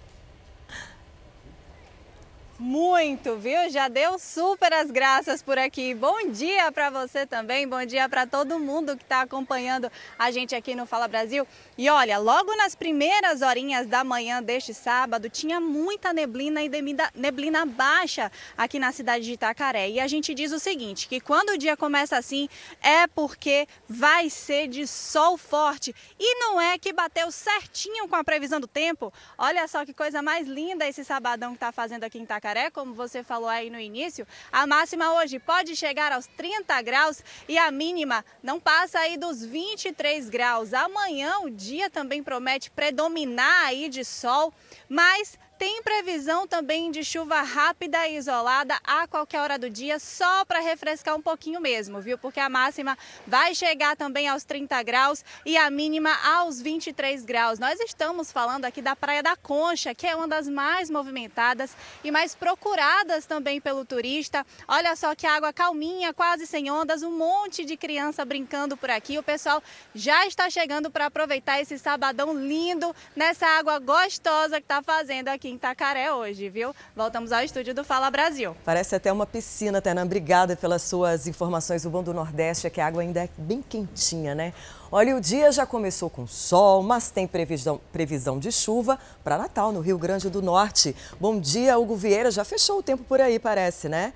Muito, viu? Já deu super as graças por aqui. Bom dia para você também, bom dia para todo mundo que está acompanhando a gente aqui no Fala Brasil. E olha, logo nas primeiras horinhas da manhã deste sábado, tinha muita neblina e neblina baixa aqui na cidade de Itacaré. E a gente diz o seguinte, que quando o dia começa assim, é porque vai ser de sol forte. E não é que bateu certinho com a previsão do tempo. Olha só que coisa mais linda esse sabadão que está fazendo aqui em Itacaré. Jacaré, como você falou aí no início, a máxima hoje pode chegar aos 30 graus e a mínima não passa aí dos 23 graus. Amanhã o dia também promete predominar aí de sol, mas tem previsão também de chuva rápida e isolada a qualquer hora do dia, só para refrescar um pouquinho mesmo, viu? Porque a máxima vai chegar também aos 30 graus e a mínima aos 23 graus. Nós estamos falando aqui da Praia da Concha, que é uma das mais movimentadas e mais procuradas também pelo turista. Olha só que água calminha, quase sem ondas, um monte de criança brincando por aqui. O pessoal já está chegando para aproveitar esse sabadão lindo nessa água gostosa que está fazendo aqui em Itacaré hoje, viu? Voltamos ao estúdio do Fala Brasil. Parece até uma piscina, Tana. Obrigada pelas suas informações. O bom do Nordeste é que a água ainda é bem quentinha, né? Olha, o dia já começou com sol, mas tem previsão, previsão de chuva para Natal, no Rio Grande do Norte. Bom dia, Hugo Vieira. Já fechou o tempo por aí, parece, né?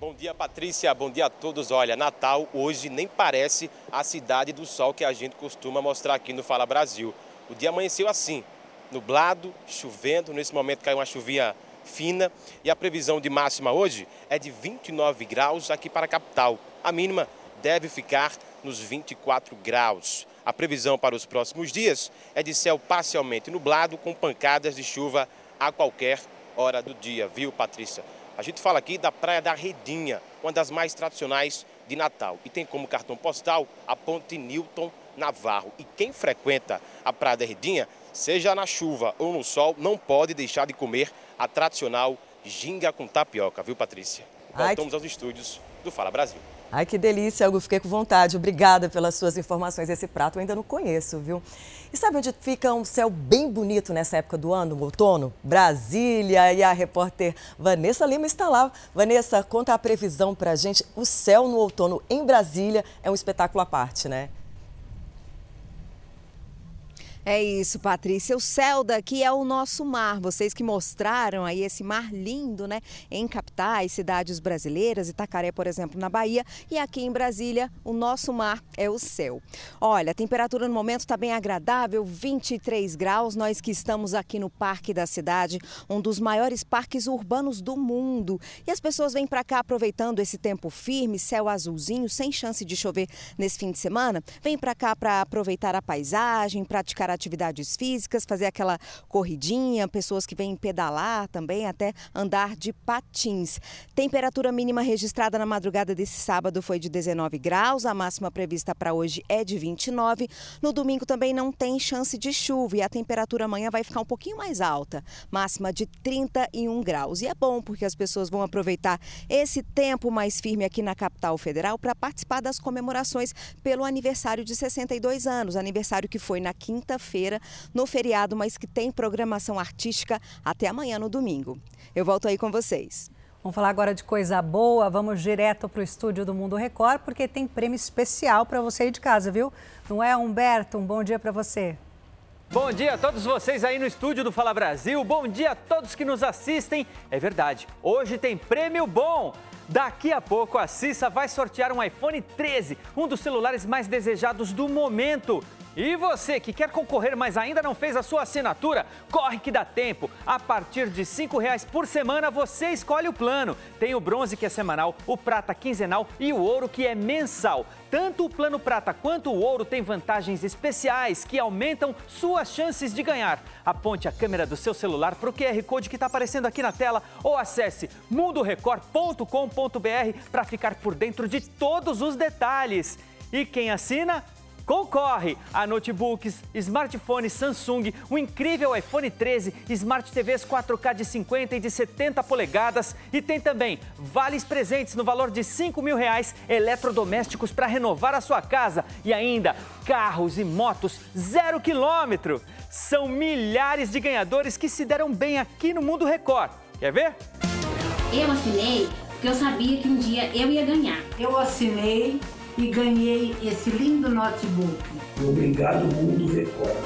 Bom dia, Patrícia. Bom dia a todos. Olha, Natal hoje nem parece a cidade do sol que a gente costuma mostrar aqui no Fala Brasil. O dia amanheceu assim, nublado, chovendo. Nesse momento caiu uma chuvinha fina e a previsão de máxima hoje é de 29 graus aqui para a capital. A mínima deve ficar nos 24 graus. A previsão para os próximos dias é de céu parcialmente nublado com pancadas de chuva a qualquer hora do dia, viu, Patrícia? A gente fala aqui da Praia da Redinha, uma das mais tradicionais de Natal. E tem como cartão postal a Ponte Newton Navarro. E quem frequenta a Praia da Redinha, seja na chuva ou no sol, não pode deixar de comer a tradicional ginga com tapioca, viu, Patrícia? Voltamos Ai, aos estúdios do Fala Brasil. Ai, que delícia, Hugo. Fiquei com vontade. Obrigada pelas suas informações. Esse prato eu ainda não conheço, viu? E sabe onde fica um céu bem bonito nessa época do ano, no outono? Brasília. E a repórter Vanessa Lima está lá. Vanessa, conta a previsão pra gente. O céu no outono em Brasília é um espetáculo à parte, né? É isso, Patrícia. O céu daqui é o nosso mar. Vocês que mostraram aí esse mar lindo, né? Em capitais, cidades brasileiras, Itacaré, por exemplo, na Bahia. E aqui em Brasília, o nosso mar é o céu. Olha, a temperatura no momento está bem agradável, 23 graus. Nós que estamos aqui no Parque da Cidade, um dos maiores parques urbanos do mundo. E as pessoas vêm para cá aproveitando esse tempo firme, céu azulzinho, sem chance de chover nesse fim de semana. Vêm para cá para aproveitar a paisagem, praticar a atividades físicas, fazer aquela corridinha, pessoas que vêm pedalar também, até andar de patins. Temperatura mínima registrada na madrugada desse sábado foi de 19 graus, a máxima prevista para hoje é de 29. No domingo também não tem chance de chuva e a temperatura amanhã vai ficar um pouquinho mais alta, máxima de 31 graus. E é bom porque as pessoas vão aproveitar esse tempo mais firme aqui na capital federal para participar das comemorações pelo aniversário de 62 anos, aniversário que foi na quinta-feira feira no feriado, mas que tem programação artística até amanhã no domingo. Eu volto aí com vocês. Vamos falar agora de coisa boa. Vamos direto para o estúdio do Mundo Record, porque tem prêmio especial para você aí de casa, viu? Não é, Humberto? Um bom dia para você. Bom dia a todos vocês aí no estúdio do Fala Brasil. Bom dia a todos que nos assistem. É verdade, hoje tem prêmio bom. Daqui a pouco a Cissa vai sortear um iPhone 13, um dos celulares mais desejados do momento. E você que quer concorrer, mas ainda não fez a sua assinatura, corre que dá tempo. A partir de R$ reais por semana você escolhe o plano. Tem o bronze que é semanal, o prata quinzenal e o ouro que é mensal. Tanto o plano prata quanto o ouro têm vantagens especiais que aumentam suas chances de ganhar. Aponte a câmera do seu celular para o QR Code que está aparecendo aqui na tela ou acesse mundorecord.com.br para ficar por dentro de todos os detalhes. E quem assina concorre a notebooks, smartphones Samsung, um incrível iPhone 13, Smart TVs 4K de 50 e de 70 polegadas e tem também vales presentes no valor de 5 mil reais, eletrodomésticos para renovar a sua casa e ainda carros e motos zero quilômetro. São milhares de ganhadores que se deram bem aqui no Mundo Record. Quer ver? Eu assinei porque eu sabia que um dia eu ia ganhar. Eu assinei e ganhei esse lindo notebook. Obrigado, Mundo Record.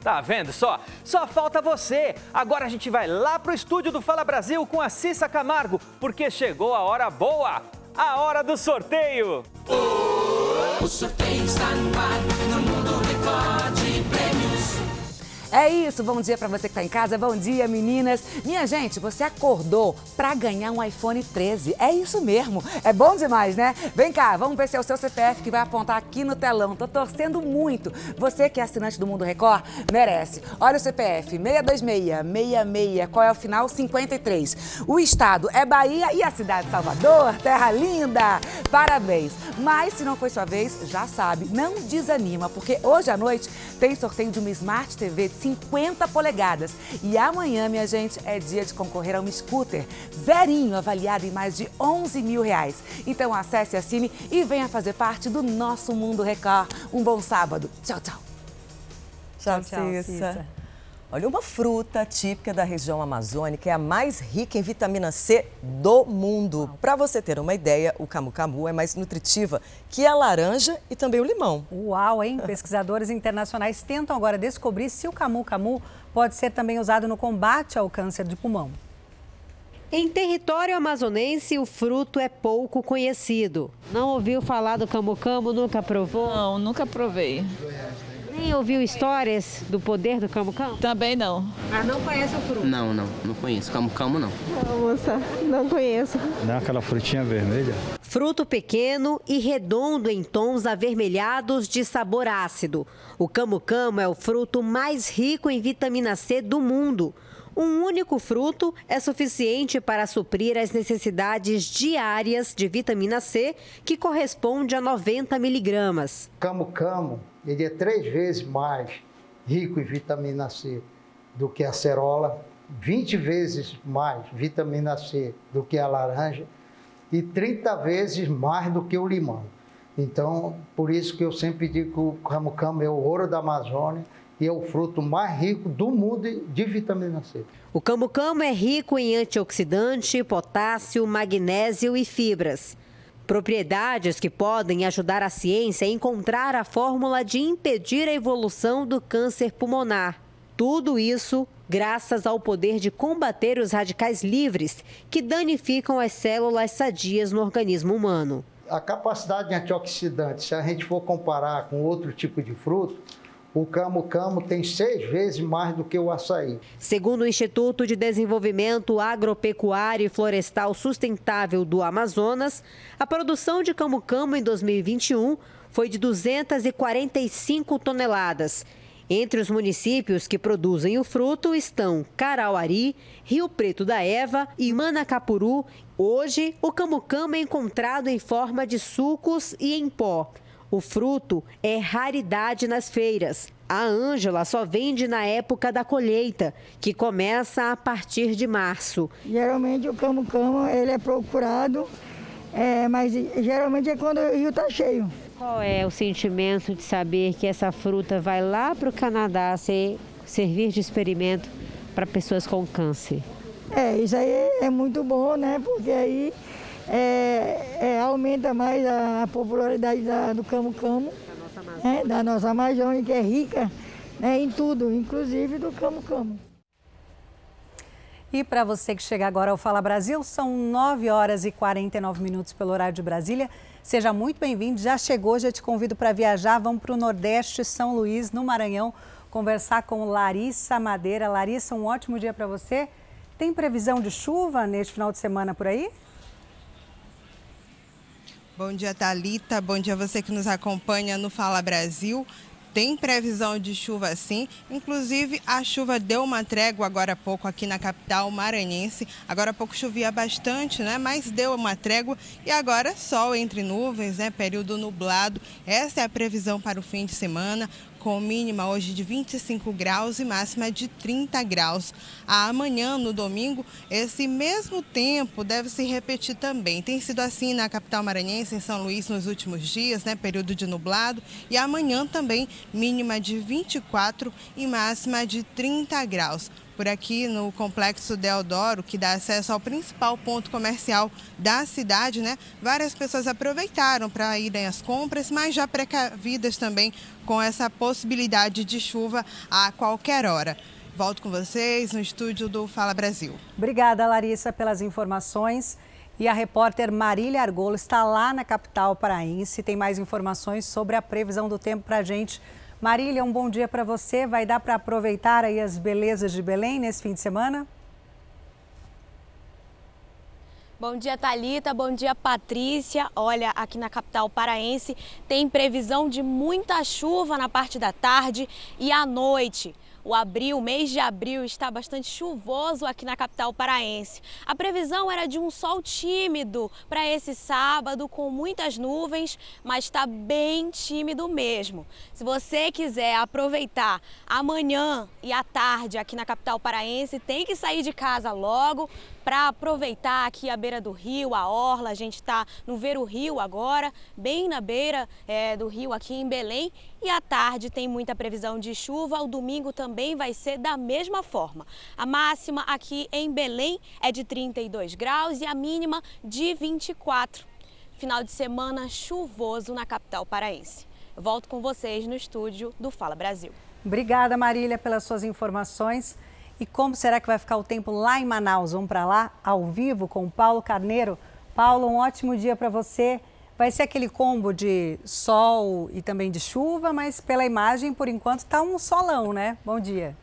Tá vendo só? Só falta você. Agora a gente vai lá pro estúdio do Fala Brasil com a Cissa Camargo, porque chegou a hora boa, a hora do sorteio. O sorteio está no ar, no Mundo Record Prêmios. É isso, bom dia para você que está em casa, bom dia meninas. Minha gente, você acordou para ganhar um iPhone 13, é isso mesmo, é bom demais, né? Vem cá, vamos ver se é o seu CPF que vai apontar aqui no telão, tô torcendo muito. Você que é assinante do Mundo Record, merece. Olha o CPF, 626-66, qual é o final? 53. O estado é Bahia e a cidade de Salvador, terra linda, parabéns. Mas se não foi sua vez, já sabe, não desanima, porque hoje à noite tem sorteio de uma Smart TV de 50 polegadas. E amanhã, minha gente, é dia de concorrer a um scooter zerinho, avaliado em mais de 11 mil reais. Então acesse, assine e venha fazer parte do nosso Mundo Record. Um bom sábado. Tchau, tchau. Tchau, tchau Cissa. Cissa. Olha, uma fruta típica da região amazônica é a mais rica em vitamina C do mundo. Para você ter uma ideia, o camu-camu é mais nutritiva que a laranja e também o limão. Uau, hein? Pesquisadores internacionais tentam agora descobrir se o camu-camu pode ser também usado no combate ao câncer de pulmão. Em território amazonense, o fruto é pouco conhecido. Não ouviu falar do camu-camu? Nunca provou? Não, nunca provei. Nem ouviu histórias do poder do camu-camu? Também não. Ah, não conhece o fruto? Não, não, não conheço. Camu-camu não. Não, moça, não conheço. Não é aquela frutinha vermelha? Fruto pequeno e redondo em tons avermelhados de sabor ácido. O camu-camu é o fruto mais rico em vitamina C do mundo. Um único fruto é suficiente para suprir as necessidades diárias de vitamina C, que corresponde a 90 miligramas. Camu-camu ele é três vezes mais rico em vitamina C do que a cerola, 20 vezes mais vitamina C do que a laranja e 30 vezes mais do que o limão. Então, por isso que eu sempre digo que o camu-camu é o ouro da Amazônia e é o fruto mais rico do mundo de vitamina C. O camu-camu é rico em antioxidante, potássio, magnésio e fibras. Propriedades que podem ajudar a ciência a encontrar a fórmula de impedir a evolução do câncer pulmonar. Tudo isso graças ao poder de combater os radicais livres que danificam as células sadias no organismo humano. A capacidade de antioxidante, se a gente for comparar com outro tipo de fruto, o camu-camu tem seis vezes mais do que o açaí. Segundo o Instituto de Desenvolvimento Agropecuário e Florestal Sustentável do Amazonas, a produção de camu-camu em 2021 foi de 245 toneladas. Entre os municípios que produzem o fruto estão Carauari, Rio Preto da Eva e Manacapuru. Hoje, o camu-camu é encontrado em forma de sucos e em pó. O fruto é raridade nas feiras. A Ângela só vende na época da colheita, que começa a partir de março. Geralmente o camo-camo ele é procurado, é, mas geralmente é quando o rio está cheio. Qual é o sentimento de saber que essa fruta vai lá para o Canadá ser, servir de experimento para pessoas com câncer? É, isso aí é muito bom, né? Porque aí é, é, aumenta mais a popularidade da, do camu-camu, é, da nossa Amazônia, que é rica né, em tudo, inclusive do camu-camu. E para você que chega agora ao Fala Brasil, são 9 horas e 49 minutos pelo horário de Brasília. Seja muito bem-vindo. Já chegou, já te convido para viajar. Vamos para o Nordeste, São Luís, no Maranhão, conversar com Larissa Madeira. Larissa, um ótimo dia para você. Tem previsão de chuva neste final de semana por aí? Bom dia, Talita. Bom dia você que nos acompanha no Fala Brasil. tem previsão de chuva sim. Inclusive, a chuva deu uma trégua agora há pouco aqui na capital maranhense. Agora há pouco chovia bastante, né? Mas deu uma trégua e agora sol entre nuvens, né? Período nublado. Essa é a previsão para o fim de semana com mínima hoje de 25 graus e máxima de 30 graus. Amanhã, no domingo, esse mesmo tempo deve se repetir também. Tem sido assim na capital maranhense, em São Luís, nos últimos dias, né? Período de nublado. E amanhã também, mínima de 24 e máxima de 30 graus por aqui no Complexo Deodoro, que dá acesso ao principal ponto comercial da cidade, né? Várias pessoas aproveitaram para irem às compras, mas já precavidas também com essa possibilidade de chuva a qualquer hora. Volto com vocês no estúdio do Fala Brasil. Obrigada, Larissa, pelas informações. E a repórter Marília Argolo está lá na capital paraense. Tem mais informações sobre a previsão do tempo para a gente. Marília, um bom dia para você. Vai dar para aproveitar aí as belezas de Belém nesse fim de semana? Bom dia, Talita. Bom dia, Patrícia. Olha, aqui na capital paraense tem previsão de muita chuva na parte da tarde e à noite. O abril, mês de abril, está bastante chuvoso aqui na capital paraense. A previsão era de um sol tímido para esse sábado, com muitas nuvens, mas está bem tímido mesmo. Se você quiser aproveitar amanhã e à tarde aqui na capital paraense, tem que sair de casa logo para aproveitar aqui a beira do rio, a orla. A gente está no Ver o Rio agora, bem na beira é, do rio aqui em Belém. E à tarde tem muita previsão de chuva. O domingo também vai ser da mesma forma. A máxima aqui em Belém é de 32 graus e a mínima de 24. Final de semana chuvoso na capital paraense. Volto com vocês no estúdio do Fala Brasil. Obrigada, Marília, pelas suas informações. E como será que vai ficar o tempo lá em Manaus? Vamos para lá, ao vivo, com Paulo Carneiro. Paulo, um ótimo dia para você. Vai ser aquele combo de sol e também de chuva, mas pela imagem, por enquanto, está um solão, né? Bom dia.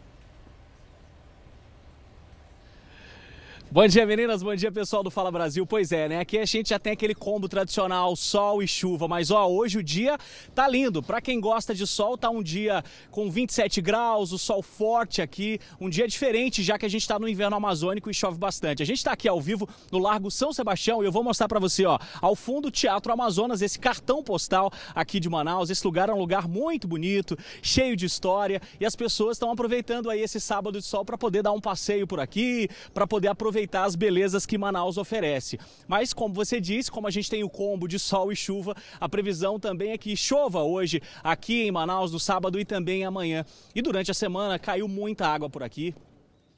Bom dia, meninas. Bom dia, pessoal do Fala Brasil. Pois é, né? Aqui a gente já tem aquele combo tradicional, sol e chuva. Mas, ó, hoje o dia tá lindo. Para quem gosta de sol, tá um dia com 27 graus, o sol forte aqui. Um dia diferente, já que a gente tá no inverno amazônico e chove bastante. A gente tá aqui ao vivo no Largo São Sebastião e eu vou mostrar para você, ó, ao fundo o Teatro Amazonas, esse cartão postal aqui de Manaus. Esse lugar é um lugar muito bonito, cheio de história e as pessoas estão aproveitando aí esse sábado de sol para poder dar um passeio por aqui, para poder aproveitar aproveitar as belezas que Manaus oferece. Mas, como você disse, como a gente tem o combo de sol e chuva, a previsão também é que chova hoje aqui em Manaus no sábado e também amanhã. E durante a semana caiu muita água por aqui.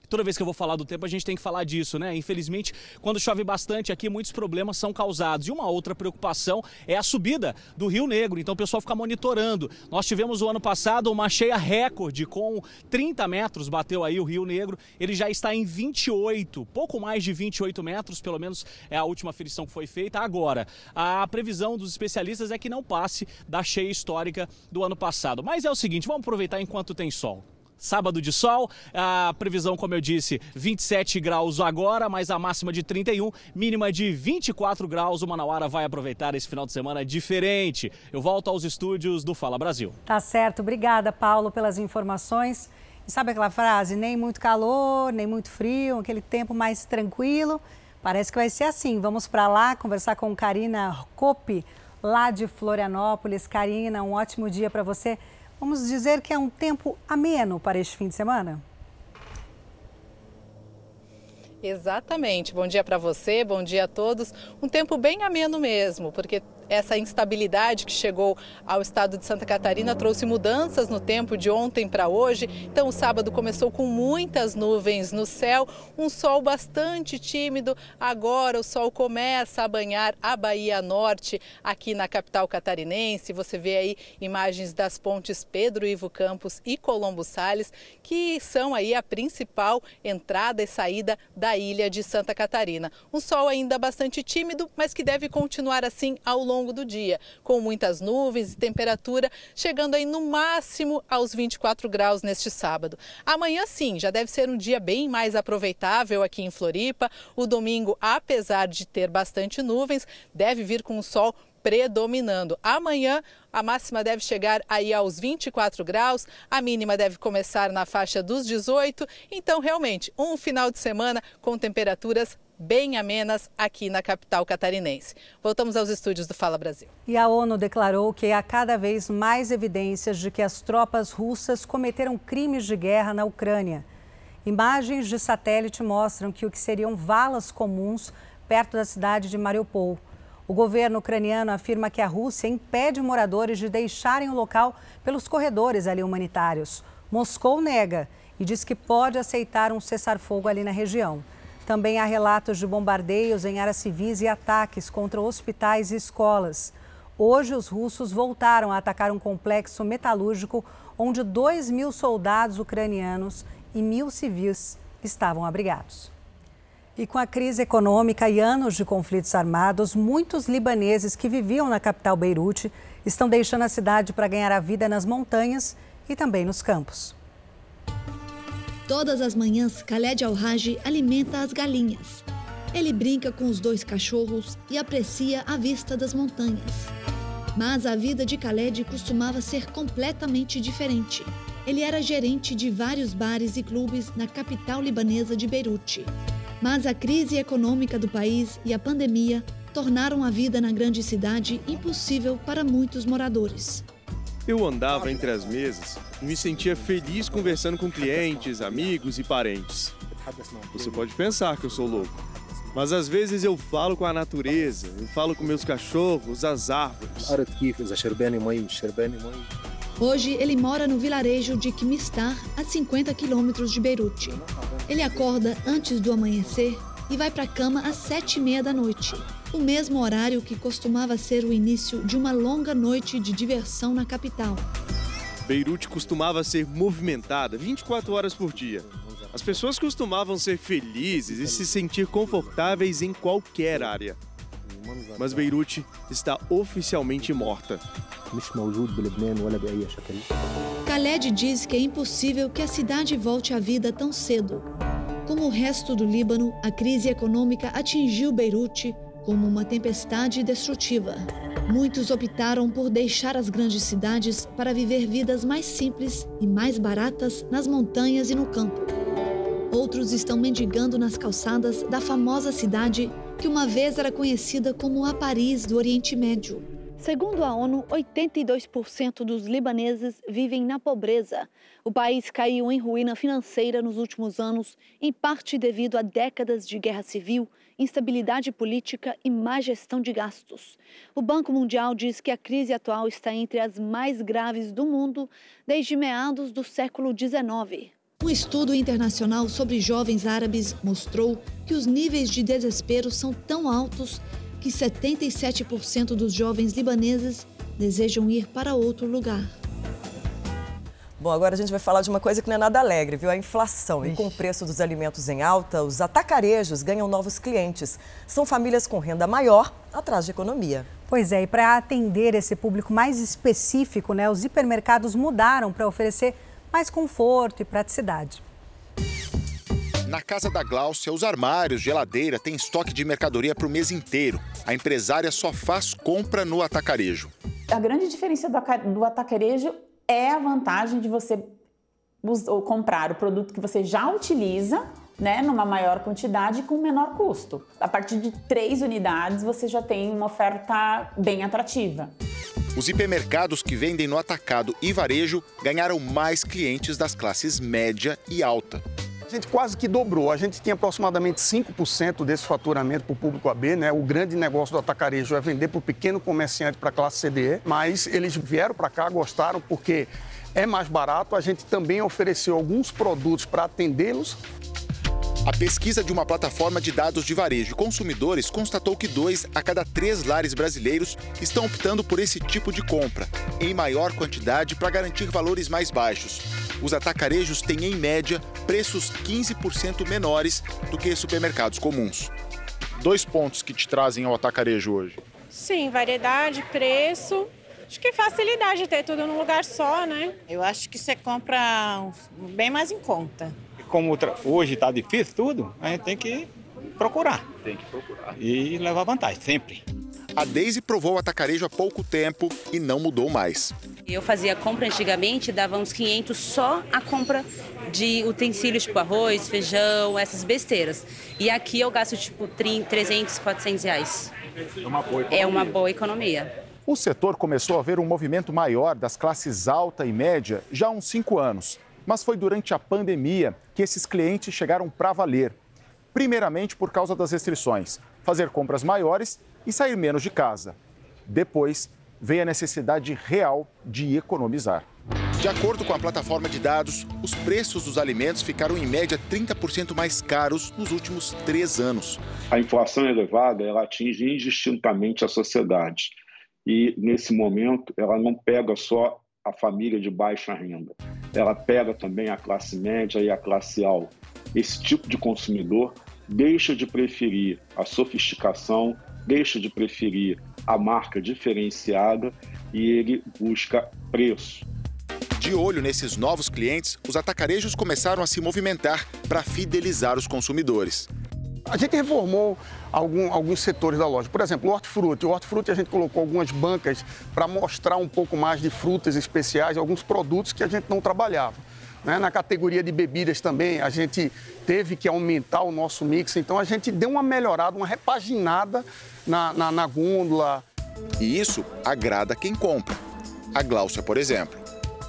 Toda vez que eu vou falar do tempo, a gente tem que falar disso, né? Infelizmente, quando chove bastante aqui, muitos problemas são causados. E uma outra preocupação é a subida do Rio Negro. Então o pessoal fica monitorando. Nós tivemos o ano passado uma cheia recorde com 30 metros, bateu aí o Rio Negro. Ele já está em 28, pouco mais de 28 metros, pelo menos é a última aferição que foi feita. Agora, a previsão dos especialistas é que não passe da cheia histórica do ano passado. Mas é o seguinte, vamos aproveitar enquanto tem sol. Sábado de sol, a previsão, como eu disse, 27 graus agora, mas a máxima de 31, mínima de 24 graus. O Manauara vai aproveitar esse final de semana diferente. Eu volto aos estúdios do Fala Brasil. Tá certo. Obrigada, Paulo, pelas informações. E sabe aquela frase? Nem muito calor, nem muito frio, aquele tempo mais tranquilo. Parece que vai ser assim. Vamos para lá conversar com Karina Cope, lá de Florianópolis. Karina, um ótimo dia para você. Vamos dizer que é um tempo ameno para este fim de semana? Exatamente. Bom dia para você, bom dia a todos. Um tempo bem ameno mesmo, porque essa instabilidade que chegou ao estado de Santa Catarina trouxe mudanças no tempo de ontem para hoje. Então, o sábado começou com muitas nuvens no céu, um sol bastante tímido. Agora, o sol começa a banhar a Bahia Norte, aqui na capital catarinense. Você vê aí imagens das pontes Pedro Ivo Campos e Colombo Sales, que são aí a principal entrada e saída da ilha de Santa Catarina. Um sol ainda bastante tímido, mas que deve continuar assim ao longo longo do dia, com muitas nuvens e temperatura chegando aí no máximo aos 24 graus neste sábado. Amanhã sim, já deve ser um dia bem mais aproveitável aqui em Floripa. O domingo, apesar de ter bastante nuvens, deve vir com o sol predominando. Amanhã a máxima deve chegar aí aos 24 graus, a mínima deve começar na faixa dos 18. Então, realmente, um final de semana com temperaturas bem amenas aqui na capital catarinense. Voltamos aos estúdios do Fala Brasil. E a ONU declarou que há cada vez mais evidências de que as tropas russas cometeram crimes de guerra na Ucrânia. Imagens de satélite mostram que o que seriam valas comuns perto da cidade de Mariupol. O governo ucraniano afirma que a Rússia impede moradores de deixarem o local pelos corredores ali humanitários. Moscou nega e diz que pode aceitar um cessar-fogo ali na região. Também há relatos de bombardeios em áreas civis e ataques contra hospitais e escolas. Hoje, os russos voltaram a atacar um complexo metalúrgico onde 2 mil soldados ucranianos e mil civis estavam abrigados. E com a crise econômica e anos de conflitos armados, muitos libaneses que viviam na capital Beirute estão deixando a cidade para ganhar a vida nas montanhas e também nos campos. Todas as manhãs, Khaled Al-Haji alimenta as galinhas. Ele brinca com os dois cachorros e aprecia a vista das montanhas. Mas a vida de Khaled costumava ser completamente diferente. Ele era gerente de vários bares e clubes na capital libanesa de Beirute. Mas a crise econômica do país e a pandemia tornaram a vida na grande cidade impossível para muitos moradores. Eu andava entre as mesas e me sentia feliz conversando com clientes, amigos e parentes. Você pode pensar que eu sou louco, mas às vezes eu falo com a natureza, eu falo com meus cachorros, as árvores. Hoje ele mora no vilarejo de Kimistar, a 50 quilômetros de Beirute. Ele acorda antes do amanhecer e vai para a cama às sete e meia da noite o mesmo horário que costumava ser o início de uma longa noite de diversão na capital. Beirute costumava ser movimentada 24 horas por dia. As pessoas costumavam ser felizes e se sentir confortáveis em qualquer área. Mas Beirute está oficialmente morta. Khaled diz que é impossível que a cidade volte à vida tão cedo. Como o resto do Líbano, a crise econômica atingiu Beirute como uma tempestade destrutiva. Muitos optaram por deixar as grandes cidades para viver vidas mais simples e mais baratas nas montanhas e no campo. Outros estão mendigando nas calçadas da famosa cidade que uma vez era conhecida como a Paris do Oriente Médio. Segundo a ONU, 82% dos libaneses vivem na pobreza. O país caiu em ruína financeira nos últimos anos, em parte devido a décadas de guerra civil instabilidade política e má gestão de gastos. O Banco Mundial diz que a crise atual está entre as mais graves do mundo desde meados do século XIX. Um estudo internacional sobre jovens árabes mostrou que os níveis de desespero são tão altos que 77% dos jovens libaneses desejam ir para outro lugar. Bom, agora a gente vai falar de uma coisa que não é nada alegre, viu? A inflação. E com o preço dos alimentos em alta, os atacarejos ganham novos clientes. São famílias com renda maior atrás de economia. Pois é, e para atender esse público mais específico, né, os hipermercados mudaram para oferecer mais conforto e praticidade. Na casa da Gláucia, os armários, geladeira, tem estoque de mercadoria para o mês inteiro. A empresária só faz compra no atacarejo. A grande diferença do atacarejo é a vantagem de você comprar o produto que você já utiliza, né, numa maior quantidade com menor custo. A partir de três unidades você já tem uma oferta bem atrativa. Os hipermercados que vendem no atacado e varejo ganharam mais clientes das classes média e alta. A gente quase que dobrou. A gente tinha aproximadamente 5% desse faturamento para o público AB, né? O grande negócio do atacarejo é vender para o pequeno comerciante para a classe CDE, mas eles vieram para cá, gostaram porque é mais barato. A gente também ofereceu alguns produtos para atendê-los a pesquisa de uma plataforma de dados de varejo e consumidores constatou que dois a cada três lares brasileiros estão optando por esse tipo de compra, em maior quantidade para garantir valores mais baixos. Os atacarejos têm, em média, preços 15% menores do que supermercados comuns. Dois pontos que te trazem ao atacarejo hoje. Sim, variedade, preço Acho que facilidade de ter tudo num lugar só, né? Eu acho que você compra bem mais em conta como hoje está difícil tudo, a gente tem que procurar. Tem que procurar. E levar vantagem, sempre. A Deise provou o atacarejo há pouco tempo e não mudou mais. Eu fazia compra antigamente, dava uns 500 só a compra de utensílios tipo arroz, feijão, essas besteiras. E aqui eu gasto tipo 300, 400 reais. É uma boa economia. É uma boa economia. O setor começou a ver um movimento maior das classes alta e média já há uns cinco anos. Mas foi durante a pandemia que esses clientes chegaram para valer. Primeiramente por causa das restrições, fazer compras maiores e sair menos de casa. Depois veio a necessidade real de economizar. De acordo com a plataforma de dados, os preços dos alimentos ficaram em média 30% mais caros nos últimos três anos. A inflação elevada ela atinge indistintamente a sociedade e, nesse momento, ela não pega só a família de baixa renda, ela pega também a classe média e a classe alta. Esse tipo de consumidor deixa de preferir a sofisticação, deixa de preferir a marca diferenciada e ele busca preço. De olho nesses novos clientes, os atacarejos começaram a se movimentar para fidelizar os consumidores. A gente reformou algum, alguns setores da loja. Por exemplo, o hortifruti. O hortifruti a gente colocou algumas bancas para mostrar um pouco mais de frutas especiais, alguns produtos que a gente não trabalhava. Né? Na categoria de bebidas também, a gente teve que aumentar o nosso mix, então a gente deu uma melhorada, uma repaginada na, na, na gôndola. E isso agrada quem compra. A Gláucia, por exemplo.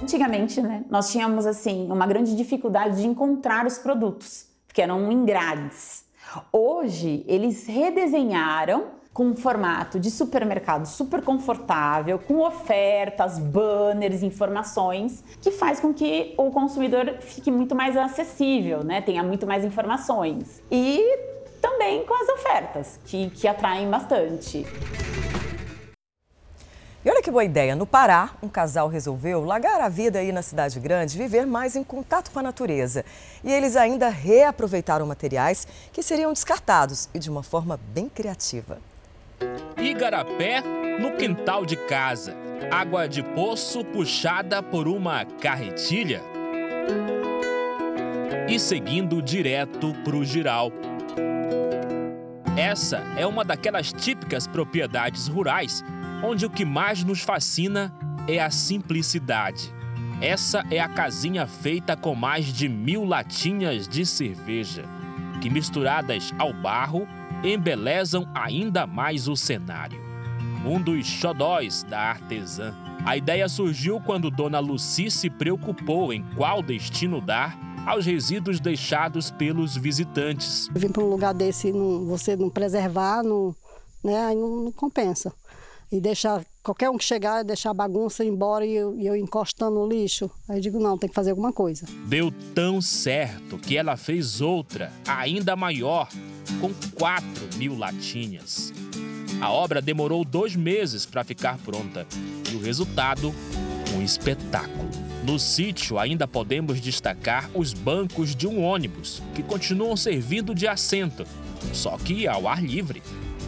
Antigamente, né, nós tínhamos assim uma grande dificuldade de encontrar os produtos, porque eram em grades. Hoje, eles redesenharam com um formato de supermercado super confortável, com ofertas, banners, informações, que faz com que o consumidor fique muito mais acessível, né? tenha muito mais informações. E também com as ofertas, que, que atraem bastante. E olha que boa ideia, no Pará, um casal resolveu largar a vida aí na cidade grande, viver mais em contato com a natureza. E eles ainda reaproveitaram materiais que seriam descartados e de uma forma bem criativa. Igarapé, no quintal de casa. Água de poço puxada por uma carretilha. E seguindo direto para o giral. Essa é uma daquelas típicas propriedades rurais onde o que mais nos fascina é a simplicidade. Essa é a casinha feita com mais de mil latinhas de cerveja, que misturadas ao barro embelezam ainda mais o cenário. Um dos xodóis da artesã. A ideia surgiu quando Dona Luci se preocupou em qual destino dar aos resíduos deixados pelos visitantes. Vim para um lugar desse, não, você não preservar, não, né, não, não compensa e deixar qualquer um que chegar, deixar a bagunça embora e eu, e eu encostando no lixo. Aí eu digo, não, tem que fazer alguma coisa. Deu tão certo que ela fez outra, ainda maior, com 4 mil latinhas. A obra demorou dois meses para ficar pronta e o resultado, um espetáculo. No sítio ainda podemos destacar os bancos de um ônibus, que continuam servindo de assento, só que ao ar livre.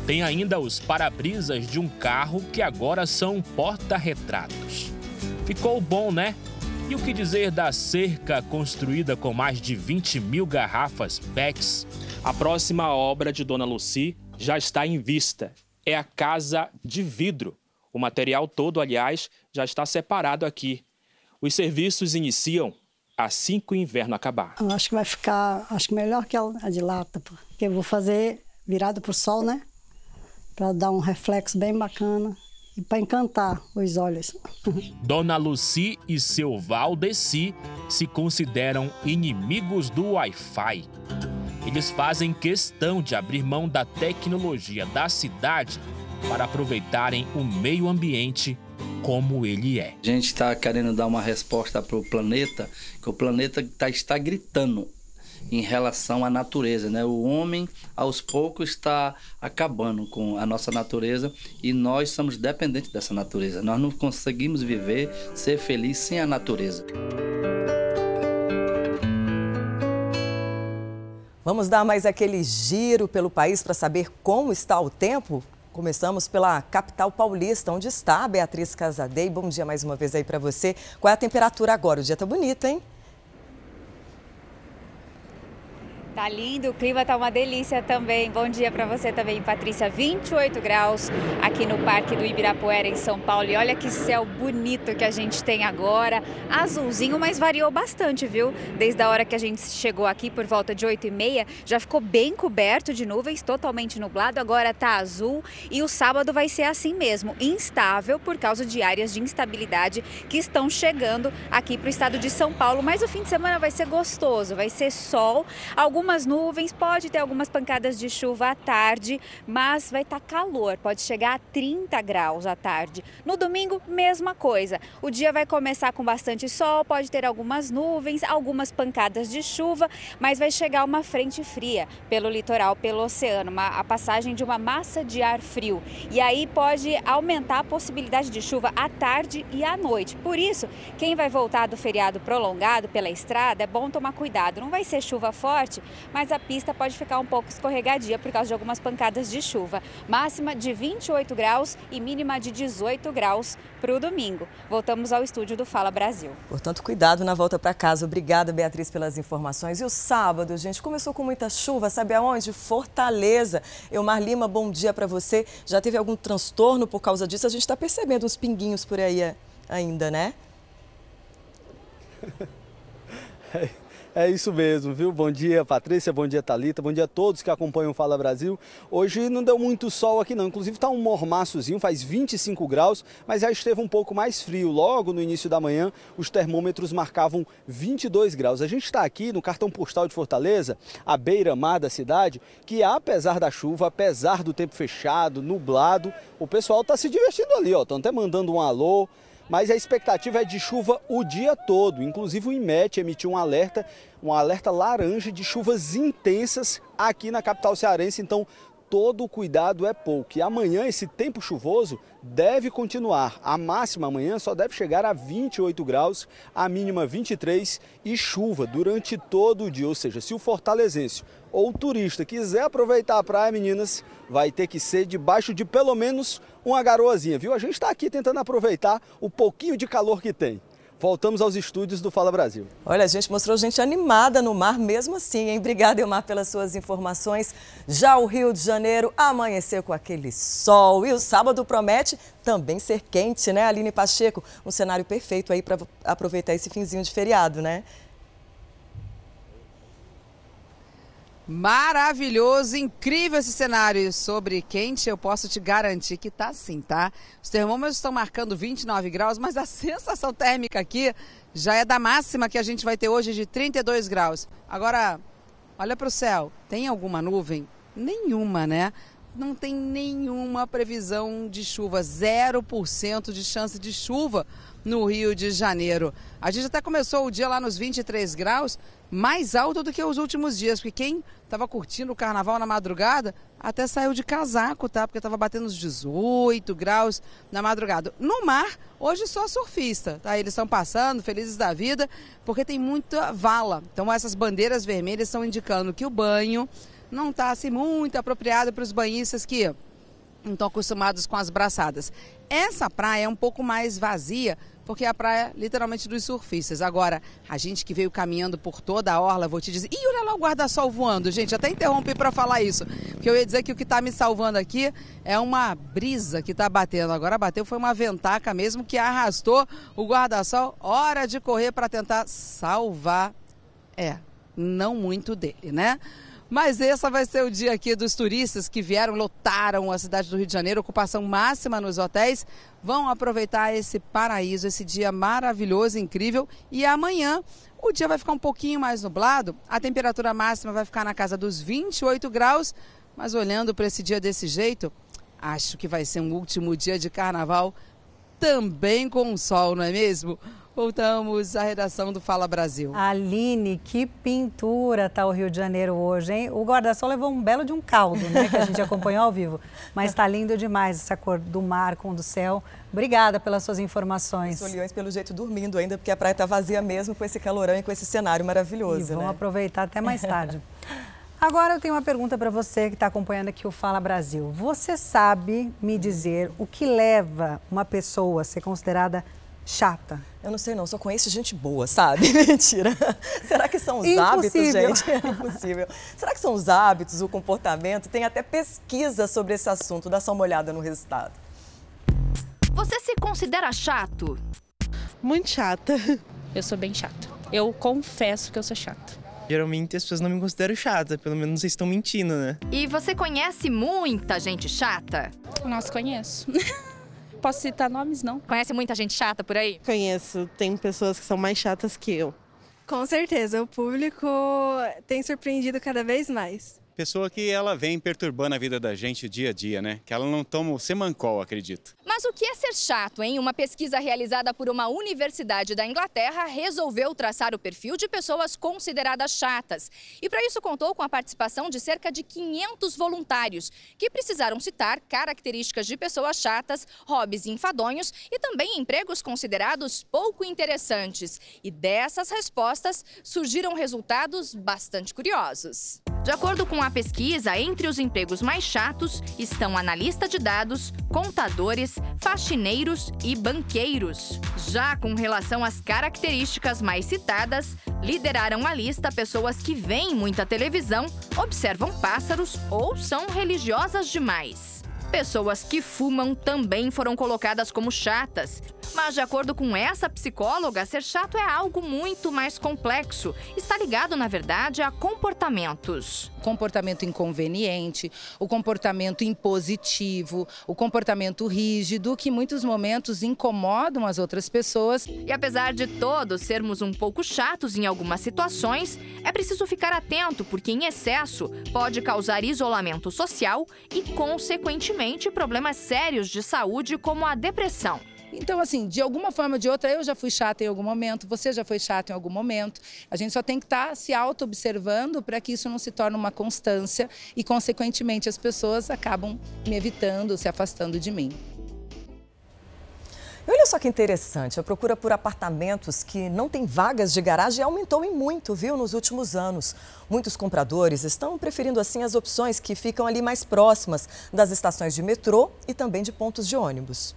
Tem ainda os para-brisas de um carro que agora são porta-retratos. Ficou bom, né? E o que dizer da cerca construída com mais de 20 mil garrafas PETs? A próxima obra de Dona Luci já está em vista. É a Casa de Vidro. O material todo, aliás, já está separado aqui. Os serviços iniciam assim que o inverno acabar. Eu acho que vai ficar, acho que melhor que a de lata, porque eu vou fazer virado para o sol, né? Para dar um reflexo bem bacana e para encantar os olhos. Dona Luci e seu Valdeci se consideram inimigos do Wi-Fi. Eles fazem questão de abrir mão da tecnologia da cidade para aproveitarem o meio ambiente como ele é. A gente está querendo dar uma resposta para o planeta, que o planeta tá, está gritando em relação à natureza, né? O homem aos poucos está acabando com a nossa natureza e nós somos dependentes dessa natureza. Nós não conseguimos viver, ser feliz sem a natureza. Vamos dar mais aquele giro pelo país para saber como está o tempo? Começamos pela capital paulista, onde está a Beatriz Casadei. Bom dia mais uma vez aí para você. Qual é a temperatura agora? O dia está bonito, hein? Tá lindo, o clima tá uma delícia também. Bom dia para você também, Patrícia. 28 graus aqui no Parque do Ibirapuera, em São Paulo. E olha que céu bonito que a gente tem agora. Azulzinho, mas variou bastante, viu? Desde a hora que a gente chegou aqui, por volta de 8 e meia, já ficou bem coberto de nuvens, totalmente nublado. Agora tá azul e o sábado vai ser assim mesmo, instável por causa de áreas de instabilidade que estão chegando aqui para o estado de São Paulo. Mas o fim de semana vai ser gostoso, vai ser sol, algumas algumas nuvens, pode ter algumas pancadas de chuva à tarde, mas vai estar tá calor, pode chegar a 30 graus à tarde. No domingo, mesma coisa. O dia vai começar com bastante sol, pode ter algumas nuvens, algumas pancadas de chuva, mas vai chegar uma frente fria pelo litoral, pelo oceano, uma, a passagem de uma massa de ar frio. E aí pode aumentar a possibilidade de chuva à tarde e à noite. Por isso, quem vai voltar do feriado prolongado pela estrada, é bom tomar cuidado. Não vai ser chuva forte, mas a pista pode ficar um pouco escorregadia por causa de algumas pancadas de chuva. Máxima de 28 graus e mínima de 18 graus para o domingo. Voltamos ao estúdio do Fala Brasil. Portanto, cuidado na volta para casa. Obrigada, Beatriz, pelas informações. E o sábado, gente, começou com muita chuva, sabe aonde? Fortaleza. Eumar Lima, bom dia para você. Já teve algum transtorno por causa disso? A gente está percebendo uns pinguinhos por aí eh, ainda, né? É isso mesmo, viu? Bom dia, Patrícia, bom dia, Talita, bom dia a todos que acompanham o Fala Brasil. Hoje não deu muito sol aqui não, inclusive está um mormaçozinho, faz 25 graus, mas já esteve um pouco mais frio. Logo no início da manhã, os termômetros marcavam 22 graus. A gente está aqui no cartão postal de Fortaleza, à beira-mar da cidade, que apesar da chuva, apesar do tempo fechado, nublado, o pessoal está se divertindo ali, ó. Estão até mandando um alô, mas a expectativa é de chuva o dia todo. Inclusive o IMET emitiu um alerta, um alerta laranja de chuvas intensas aqui na capital cearense. Então todo o cuidado é pouco. E amanhã esse tempo chuvoso deve continuar. A máxima amanhã só deve chegar a 28 graus, a mínima 23 e chuva durante todo o dia. Ou seja, se o fortalezense ou o turista quiser aproveitar a praia, meninas, vai ter que ser debaixo de pelo menos uma garoazinha, viu? A gente está aqui tentando aproveitar o pouquinho de calor que tem. Voltamos aos estúdios do Fala Brasil. Olha, a gente mostrou gente animada no mar mesmo assim, hein? Obrigada, Elmar, pelas suas informações. Já o Rio de Janeiro amanheceu com aquele sol e o sábado promete também ser quente, né, Aline Pacheco? Um cenário perfeito aí para aproveitar esse finzinho de feriado, né? Maravilhoso, incrível esse cenário sobre quente. Eu posso te garantir que tá assim, tá? Os termômetros estão marcando 29 graus, mas a sensação térmica aqui já é da máxima que a gente vai ter hoje de 32 graus. Agora, olha para o céu. Tem alguma nuvem? Nenhuma, né? Não tem nenhuma previsão de chuva, 0% de chance de chuva no Rio de Janeiro. A gente até começou o dia lá nos 23 graus, mais alto do que os últimos dias, porque quem estava curtindo o carnaval na madrugada até saiu de casaco, tá? Porque estava batendo uns 18 graus na madrugada. No mar, hoje só surfista, tá? Eles estão passando, felizes da vida, porque tem muita vala. Então essas bandeiras vermelhas estão indicando que o banho não está assim muito apropriado para os banhistas que não estão acostumados com as braçadas. Essa praia é um pouco mais vazia, porque é a praia literalmente dos surfistas. Agora, a gente que veio caminhando por toda a orla, vou te dizer. Ih, olha lá o guarda-sol voando, gente. Até interrompi para falar isso. Porque eu ia dizer que o que está me salvando aqui é uma brisa que está batendo. Agora bateu, foi uma ventaca mesmo que arrastou o guarda-sol. Hora de correr para tentar salvar. É, não muito dele, né? Mas esse vai ser o dia aqui dos turistas que vieram, lotaram a cidade do Rio de Janeiro, ocupação máxima nos hotéis. Vão aproveitar esse paraíso, esse dia maravilhoso, incrível. E amanhã o dia vai ficar um pouquinho mais nublado, a temperatura máxima vai ficar na casa dos 28 graus. Mas olhando para esse dia desse jeito, acho que vai ser um último dia de carnaval também com sol, não é mesmo? Voltamos à redação do Fala Brasil. Aline, que pintura tá o Rio de Janeiro hoje, hein? O guarda-sol levou um belo de um caldo, né? Que a gente acompanhou ao vivo. Mas está lindo demais essa cor do mar com do céu. Obrigada pelas suas informações. Os olhões, pelo jeito, dormindo ainda, porque a praia está vazia mesmo com esse calorão e com esse cenário maravilhoso. E vão né? aproveitar até mais tarde. Agora eu tenho uma pergunta para você que está acompanhando aqui o Fala Brasil. Você sabe me dizer o que leva uma pessoa a ser considerada chata? Eu não sei não, só conheço gente boa, sabe? Mentira. Será que são os Impossível. hábitos, gente? É impossível. Será que são os hábitos, o comportamento? Tem até pesquisa sobre esse assunto. Dá só uma olhada no resultado. Você se considera chato? Muito chata. Eu sou bem chata. Eu confesso que eu sou chata. Geralmente as pessoas não me consideram chata, pelo menos vocês estão mentindo, né? E você conhece muita gente chata? Nossa, conheço. Posso citar nomes, não? Conhece muita gente chata por aí? Conheço, tem pessoas que são mais chatas que eu. Com certeza, o público tem surpreendido cada vez mais. Pessoa que ela vem perturbando a vida da gente dia a dia, né? Que ela não toma o semancol, acredito. Mas o que é ser chato, hein? Uma pesquisa realizada por uma universidade da Inglaterra resolveu traçar o perfil de pessoas consideradas chatas. E para isso contou com a participação de cerca de 500 voluntários, que precisaram citar características de pessoas chatas, hobbies enfadonhos e também empregos considerados pouco interessantes. E dessas respostas surgiram resultados bastante curiosos. De acordo com a pesquisa, entre os empregos mais chatos estão analista de dados, contadores, faxineiros e banqueiros. Já com relação às características mais citadas, lideraram a lista pessoas que veem muita televisão, observam pássaros ou são religiosas demais. Pessoas que fumam também foram colocadas como chatas. Mas, de acordo com essa psicóloga, ser chato é algo muito mais complexo. Está ligado, na verdade, a comportamentos. Comportamento inconveniente, o comportamento impositivo, o comportamento rígido, que em muitos momentos incomodam as outras pessoas. E apesar de todos sermos um pouco chatos em algumas situações, é preciso ficar atento, porque em excesso pode causar isolamento social e, consequentemente, problemas sérios de saúde, como a depressão. Então, assim, de alguma forma ou de outra, eu já fui chata em algum momento, você já foi chato em algum momento. A gente só tem que estar se auto-observando para que isso não se torne uma constância e, consequentemente, as pessoas acabam me evitando, se afastando de mim. Olha só que interessante, a procura por apartamentos que não têm vagas de garagem aumentou em muito, viu, nos últimos anos. Muitos compradores estão preferindo assim as opções que ficam ali mais próximas das estações de metrô e também de pontos de ônibus.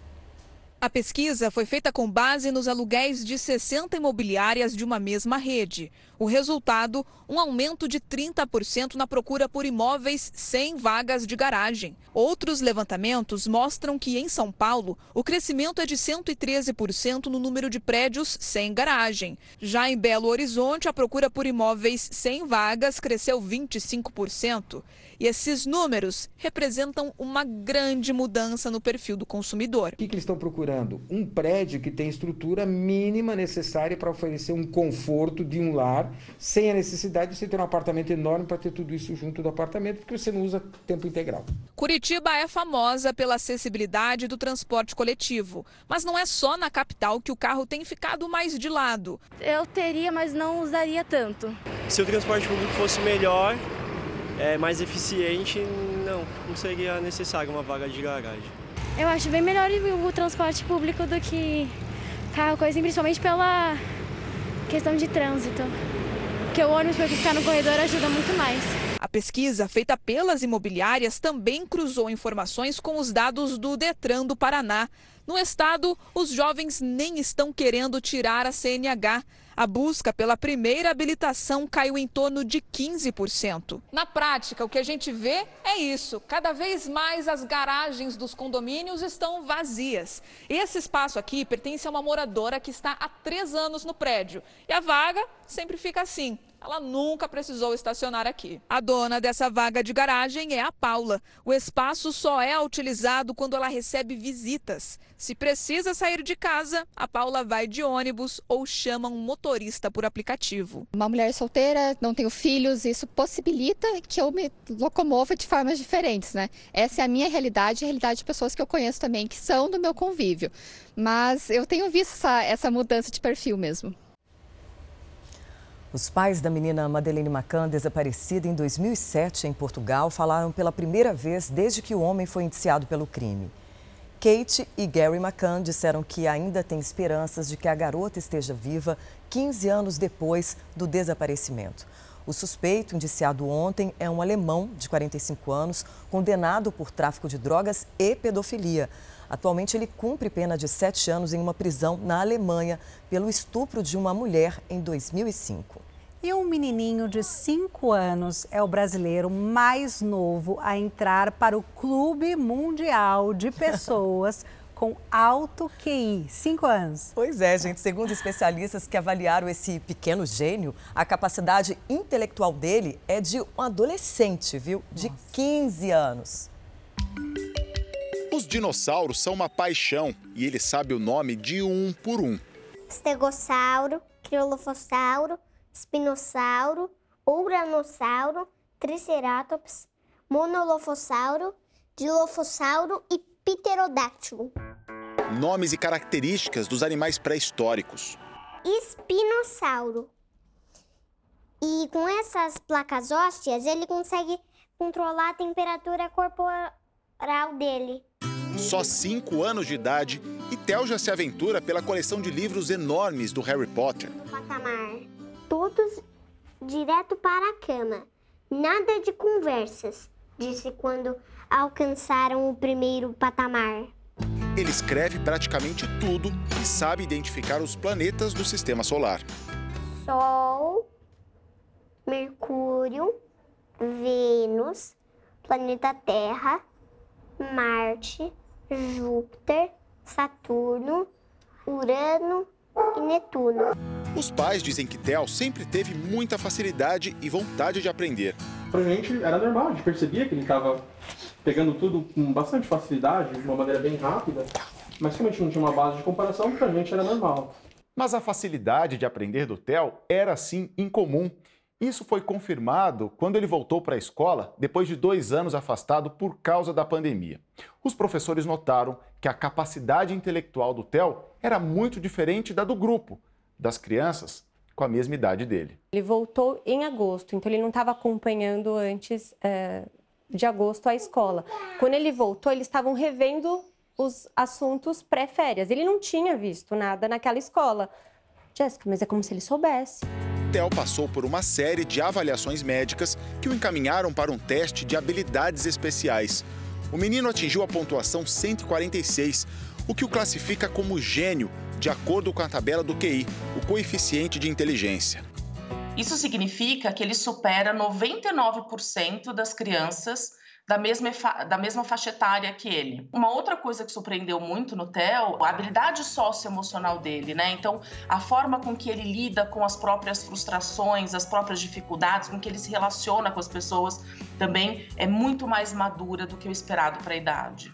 A pesquisa foi feita com base nos aluguéis de 60 imobiliárias de uma mesma rede. O resultado, um aumento de 30% na procura por imóveis sem vagas de garagem. Outros levantamentos mostram que em São Paulo, o crescimento é de 113% no número de prédios sem garagem. Já em Belo Horizonte, a procura por imóveis sem vagas cresceu 25%. E esses números representam uma grande mudança no perfil do consumidor. O que, que eles estão procurando? Um prédio que tem estrutura mínima necessária para oferecer um conforto de um lar, sem a necessidade de você ter um apartamento enorme para ter tudo isso junto do apartamento, porque você não usa tempo integral. Curitiba é famosa pela acessibilidade do transporte coletivo, mas não é só na capital que o carro tem ficado mais de lado. Eu teria, mas não usaria tanto. Se o transporte público fosse melhor, é, mais eficiente, não, não seria necessário uma vaga de garagem. Eu acho bem melhor o transporte público do que carro, coisa, principalmente pela questão de trânsito. Porque o ônibus para ficar no corredor ajuda muito mais. A pesquisa feita pelas imobiliárias também cruzou informações com os dados do Detran do Paraná. No estado, os jovens nem estão querendo tirar a CNH. A busca pela primeira habilitação caiu em torno de 15%. Na prática, o que a gente vê é isso: cada vez mais as garagens dos condomínios estão vazias. Esse espaço aqui pertence a uma moradora que está há três anos no prédio. E a vaga sempre fica assim. Ela nunca precisou estacionar aqui. A dona dessa vaga de garagem é a Paula. O espaço só é utilizado quando ela recebe visitas. Se precisa sair de casa, a Paula vai de ônibus ou chama um motorista por aplicativo. Uma mulher solteira, não tenho filhos, isso possibilita que eu me locomova de formas diferentes, né? Essa é a minha realidade e a realidade de pessoas que eu conheço também, que são do meu convívio. Mas eu tenho visto essa, essa mudança de perfil mesmo. Os pais da menina Madeleine Macan, desaparecida em 2007 em Portugal, falaram pela primeira vez desde que o homem foi indiciado pelo crime. Kate e Gary Macan disseram que ainda têm esperanças de que a garota esteja viva 15 anos depois do desaparecimento. O suspeito, indiciado ontem, é um alemão de 45 anos, condenado por tráfico de drogas e pedofilia. Atualmente, ele cumpre pena de sete anos em uma prisão na Alemanha pelo estupro de uma mulher em 2005. E um menininho de 5 anos é o brasileiro mais novo a entrar para o Clube Mundial de Pessoas com alto QI. 5 anos. Pois é, gente. Segundo especialistas que avaliaram esse pequeno gênio, a capacidade intelectual dele é de um adolescente, viu? De 15 anos. Os dinossauros são uma paixão e ele sabe o nome de um por um. Estegossauro, criolofossauro, espinossauro, uranossauro, triceratops, monolofossauro, dilofossauro e pterodáctilo. Nomes e características dos animais pré-históricos. Espinossauro. E com essas placas ósseas, ele consegue controlar a temperatura corporal dele. Só 5 anos de idade e Theo já se aventura pela coleção de livros enormes do Harry Potter. Patamar. Todos direto para a cama. Nada de conversas, disse quando alcançaram o primeiro patamar. Ele escreve praticamente tudo e sabe identificar os planetas do sistema solar. Sol, Mercúrio, Vênus, planeta Terra, Marte, Júpiter, Saturno, Urano e Netuno. Os pais dizem que Theo sempre teve muita facilidade e vontade de aprender. Pra gente era normal, a gente percebia que ele estava pegando tudo com bastante facilidade, de uma maneira bem rápida, mas como a gente não tinha uma base de comparação, pra gente era normal. Mas a facilidade de aprender do Theo era sim incomum. Isso foi confirmado quando ele voltou para a escola depois de dois anos afastado por causa da pandemia. Os professores notaram que a capacidade intelectual do Theo era muito diferente da do grupo, das crianças com a mesma idade dele. Ele voltou em agosto, então ele não estava acompanhando antes é, de agosto a escola. Quando ele voltou, eles estavam revendo os assuntos pré-férias. Ele não tinha visto nada naquela escola. Jéssica, mas é como se ele soubesse. Theo passou por uma série de avaliações médicas que o encaminharam para um teste de habilidades especiais. O menino atingiu a pontuação 146, o que o classifica como gênio, de acordo com a tabela do QI, o coeficiente de inteligência. Isso significa que ele supera 99% das crianças da mesma, da mesma faixa etária que ele. Uma outra coisa que surpreendeu muito no Theo, a habilidade socioemocional dele, né? Então, a forma com que ele lida com as próprias frustrações, as próprias dificuldades, com que ele se relaciona com as pessoas, também é muito mais madura do que o esperado para a idade.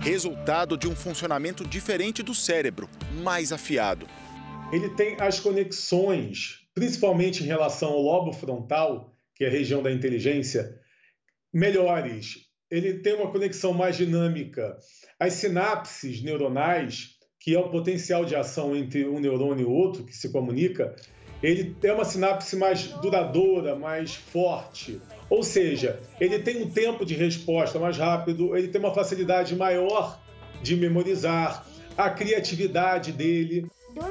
Resultado de um funcionamento diferente do cérebro, mais afiado. Ele tem as conexões, principalmente em relação ao lobo frontal, que é a região da inteligência, melhores. Ele tem uma conexão mais dinâmica. As sinapses neuronais, que é o potencial de ação entre um neurônio e outro que se comunica, ele tem uma sinapse mais duradoura, mais forte. Ou seja, ele tem um tempo de resposta mais rápido, ele tem uma facilidade maior de memorizar, a criatividade dele.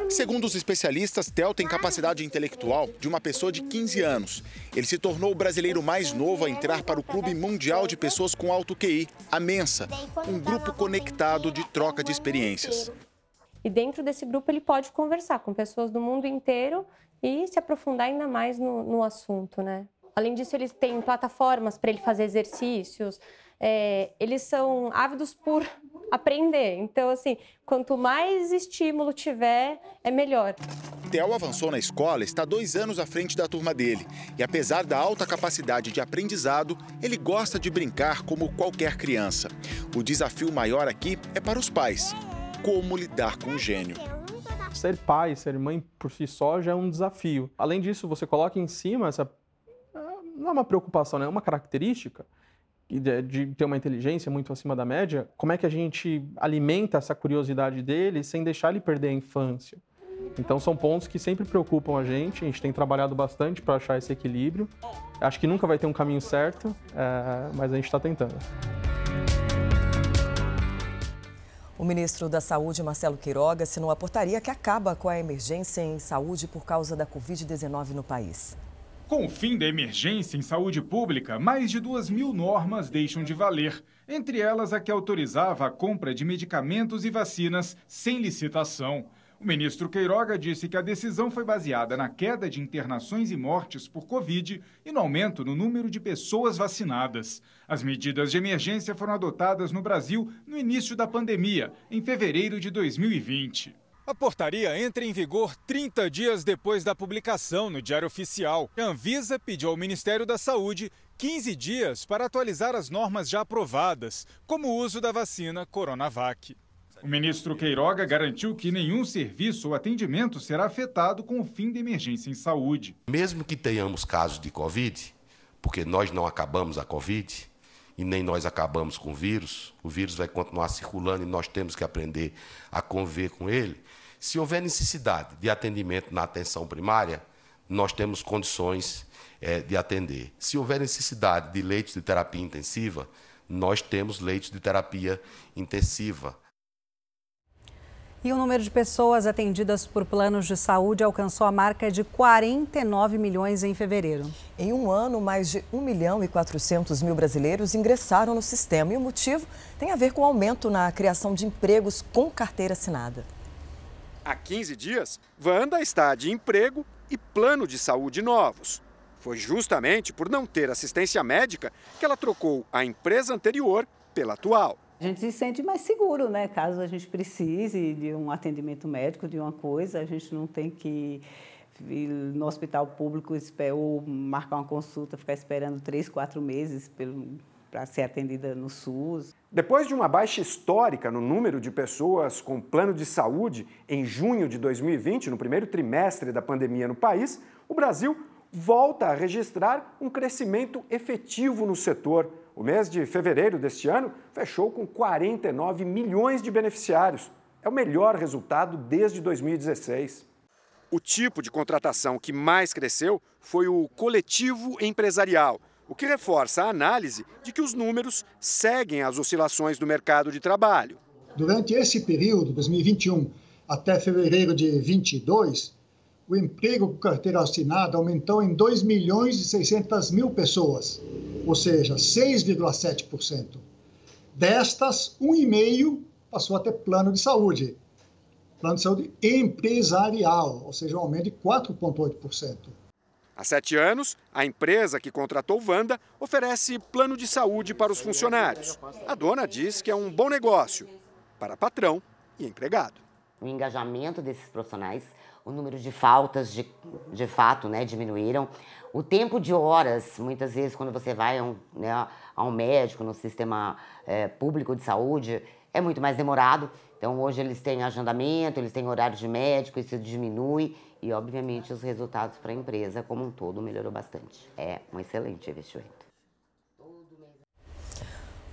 Segundo os especialistas, Theo tem capacidade intelectual de uma pessoa de 15 anos. Ele se tornou o brasileiro mais novo a entrar para o Clube Mundial de Pessoas com Alto QI, a Mensa, um grupo conectado de troca de experiências. E dentro desse grupo ele pode conversar com pessoas do mundo inteiro e se aprofundar ainda mais no, no assunto, né? Além disso, eles têm plataformas para ele fazer exercícios. É, eles são ávidos por aprender. Então, assim, quanto mais estímulo tiver, é melhor. Theo avançou na escola, está dois anos à frente da turma dele. E apesar da alta capacidade de aprendizado, ele gosta de brincar como qualquer criança. O desafio maior aqui é para os pais. Como lidar com o gênio? Ser pai, ser mãe por si só já é um desafio. Além disso, você coloca em cima essa. Não é uma preocupação, né? é uma característica de, ter uma inteligência muito acima da média, como é que a gente alimenta essa curiosidade dele sem deixar ele perder a infância? Então são pontos que sempre preocupam a gente, a gente tem trabalhado bastante para achar esse equilíbrio. Acho que nunca vai ter um caminho certo, é, mas a gente está tentando. O ministro da Saúde, Marcelo Queiroga, assinou a portaria que acaba com a emergência em saúde por causa da Covid-19 no país. Com o fim da emergência em saúde pública, mais de 2 mil normas deixam de valer, entre elas a que autorizava a compra de medicamentos e vacinas sem licitação. O ministro Queiroga disse que a decisão foi baseada na queda de internações e mortes por Covid e no aumento no número de pessoas vacinadas. As medidas de emergência foram adotadas no Brasil no início da pandemia, em fevereiro de 2020. A portaria entra em vigor 30 dias depois da publicação no Diário Oficial. A Anvisa pediu ao Ministério da Saúde 15 dias para atualizar as normas já aprovadas, como o uso da vacina Coronavac. O ministro Queiroga garantiu que nenhum serviço ou atendimento será afetado com o fim da emergência em saúde. Mesmo que tenhamos casos de Covid, porque nós não acabamos a Covid, e nem nós acabamos com o vírus, o vírus vai continuar circulando e nós temos que aprender a conviver com ele. Se houver necessidade de atendimento na atenção primária, nós temos condições é, de atender. Se houver necessidade de leitos de terapia intensiva, nós temos leitos de terapia intensiva. E o número de pessoas atendidas por planos de saúde alcançou a marca de 49 milhões em fevereiro. Em um ano, mais de 1 milhão e 400 mil brasileiros ingressaram no sistema. E o motivo tem a ver com o aumento na criação de empregos com carteira assinada. Há 15 dias, Wanda está de emprego e plano de saúde novos. Foi justamente por não ter assistência médica que ela trocou a empresa anterior pela atual. A gente se sente mais seguro, né? Caso a gente precise de um atendimento médico, de uma coisa, a gente não tem que ir no hospital público ou marcar uma consulta, ficar esperando três, quatro meses para ser atendida no SUS. Depois de uma baixa histórica no número de pessoas com plano de saúde em junho de 2020, no primeiro trimestre da pandemia no país, o Brasil volta a registrar um crescimento efetivo no setor. O mês de fevereiro deste ano fechou com 49 milhões de beneficiários. É o melhor resultado desde 2016. O tipo de contratação que mais cresceu foi o coletivo empresarial, o que reforça a análise de que os números seguem as oscilações do mercado de trabalho. Durante esse período, 2021 até fevereiro de 2022, o emprego com carteira assinada aumentou em 2 milhões e 600 mil pessoas, ou seja, 6,7%. Destas, 1,5% passou a ter plano de saúde. Plano de saúde empresarial, ou seja, um aumento de 4,8%. Há sete anos, a empresa que contratou Wanda oferece plano de saúde para os funcionários. A dona diz que é um bom negócio para patrão e empregado. O engajamento desses profissionais o número de faltas de, de fato né, diminuíram. O tempo de horas, muitas vezes, quando você vai a um, né, a um médico no sistema é, público de saúde, é muito mais demorado. Então, hoje eles têm agendamento, eles têm horário de médico, isso diminui e, obviamente, os resultados para a empresa como um todo melhorou bastante. É um excelente investimento.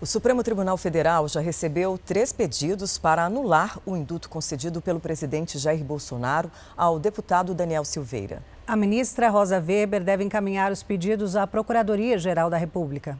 O Supremo Tribunal Federal já recebeu três pedidos para anular o induto concedido pelo presidente Jair Bolsonaro ao deputado Daniel Silveira. A ministra Rosa Weber deve encaminhar os pedidos à Procuradoria-Geral da República.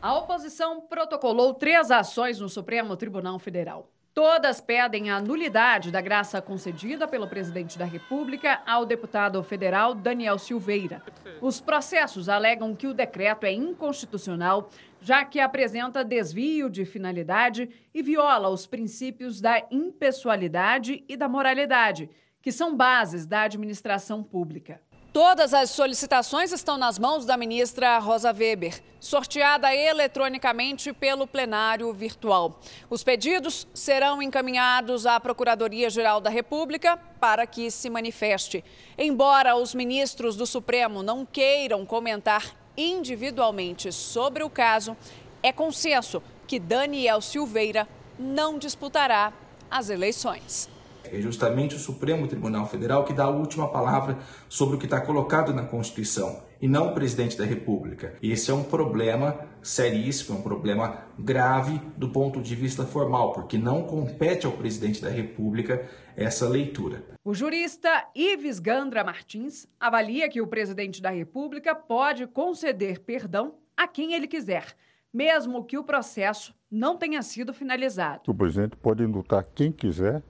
A oposição protocolou três ações no Supremo Tribunal Federal. Todas pedem a nulidade da graça concedida pelo presidente da República ao deputado federal Daniel Silveira. Os processos alegam que o decreto é inconstitucional já que apresenta desvio de finalidade e viola os princípios da impessoalidade e da moralidade, que são bases da administração pública. Todas as solicitações estão nas mãos da ministra Rosa Weber, sorteada eletronicamente pelo plenário virtual. Os pedidos serão encaminhados à Procuradoria-Geral da República para que se manifeste. Embora os ministros do Supremo não queiram comentar individualmente sobre o caso, é consenso que Daniel Silveira não disputará as eleições. É justamente o Supremo Tribunal Federal que dá a última palavra sobre o que está colocado na Constituição e não o presidente da República. E esse é um problema seríssimo, é um problema grave do ponto de vista formal, porque não compete ao presidente da República essa leitura. O jurista Ives Gandra Martins avalia que o presidente da República pode conceder perdão a quem ele quiser, mesmo que o processo não tenha sido finalizado. O presidente pode indultar quem quiser,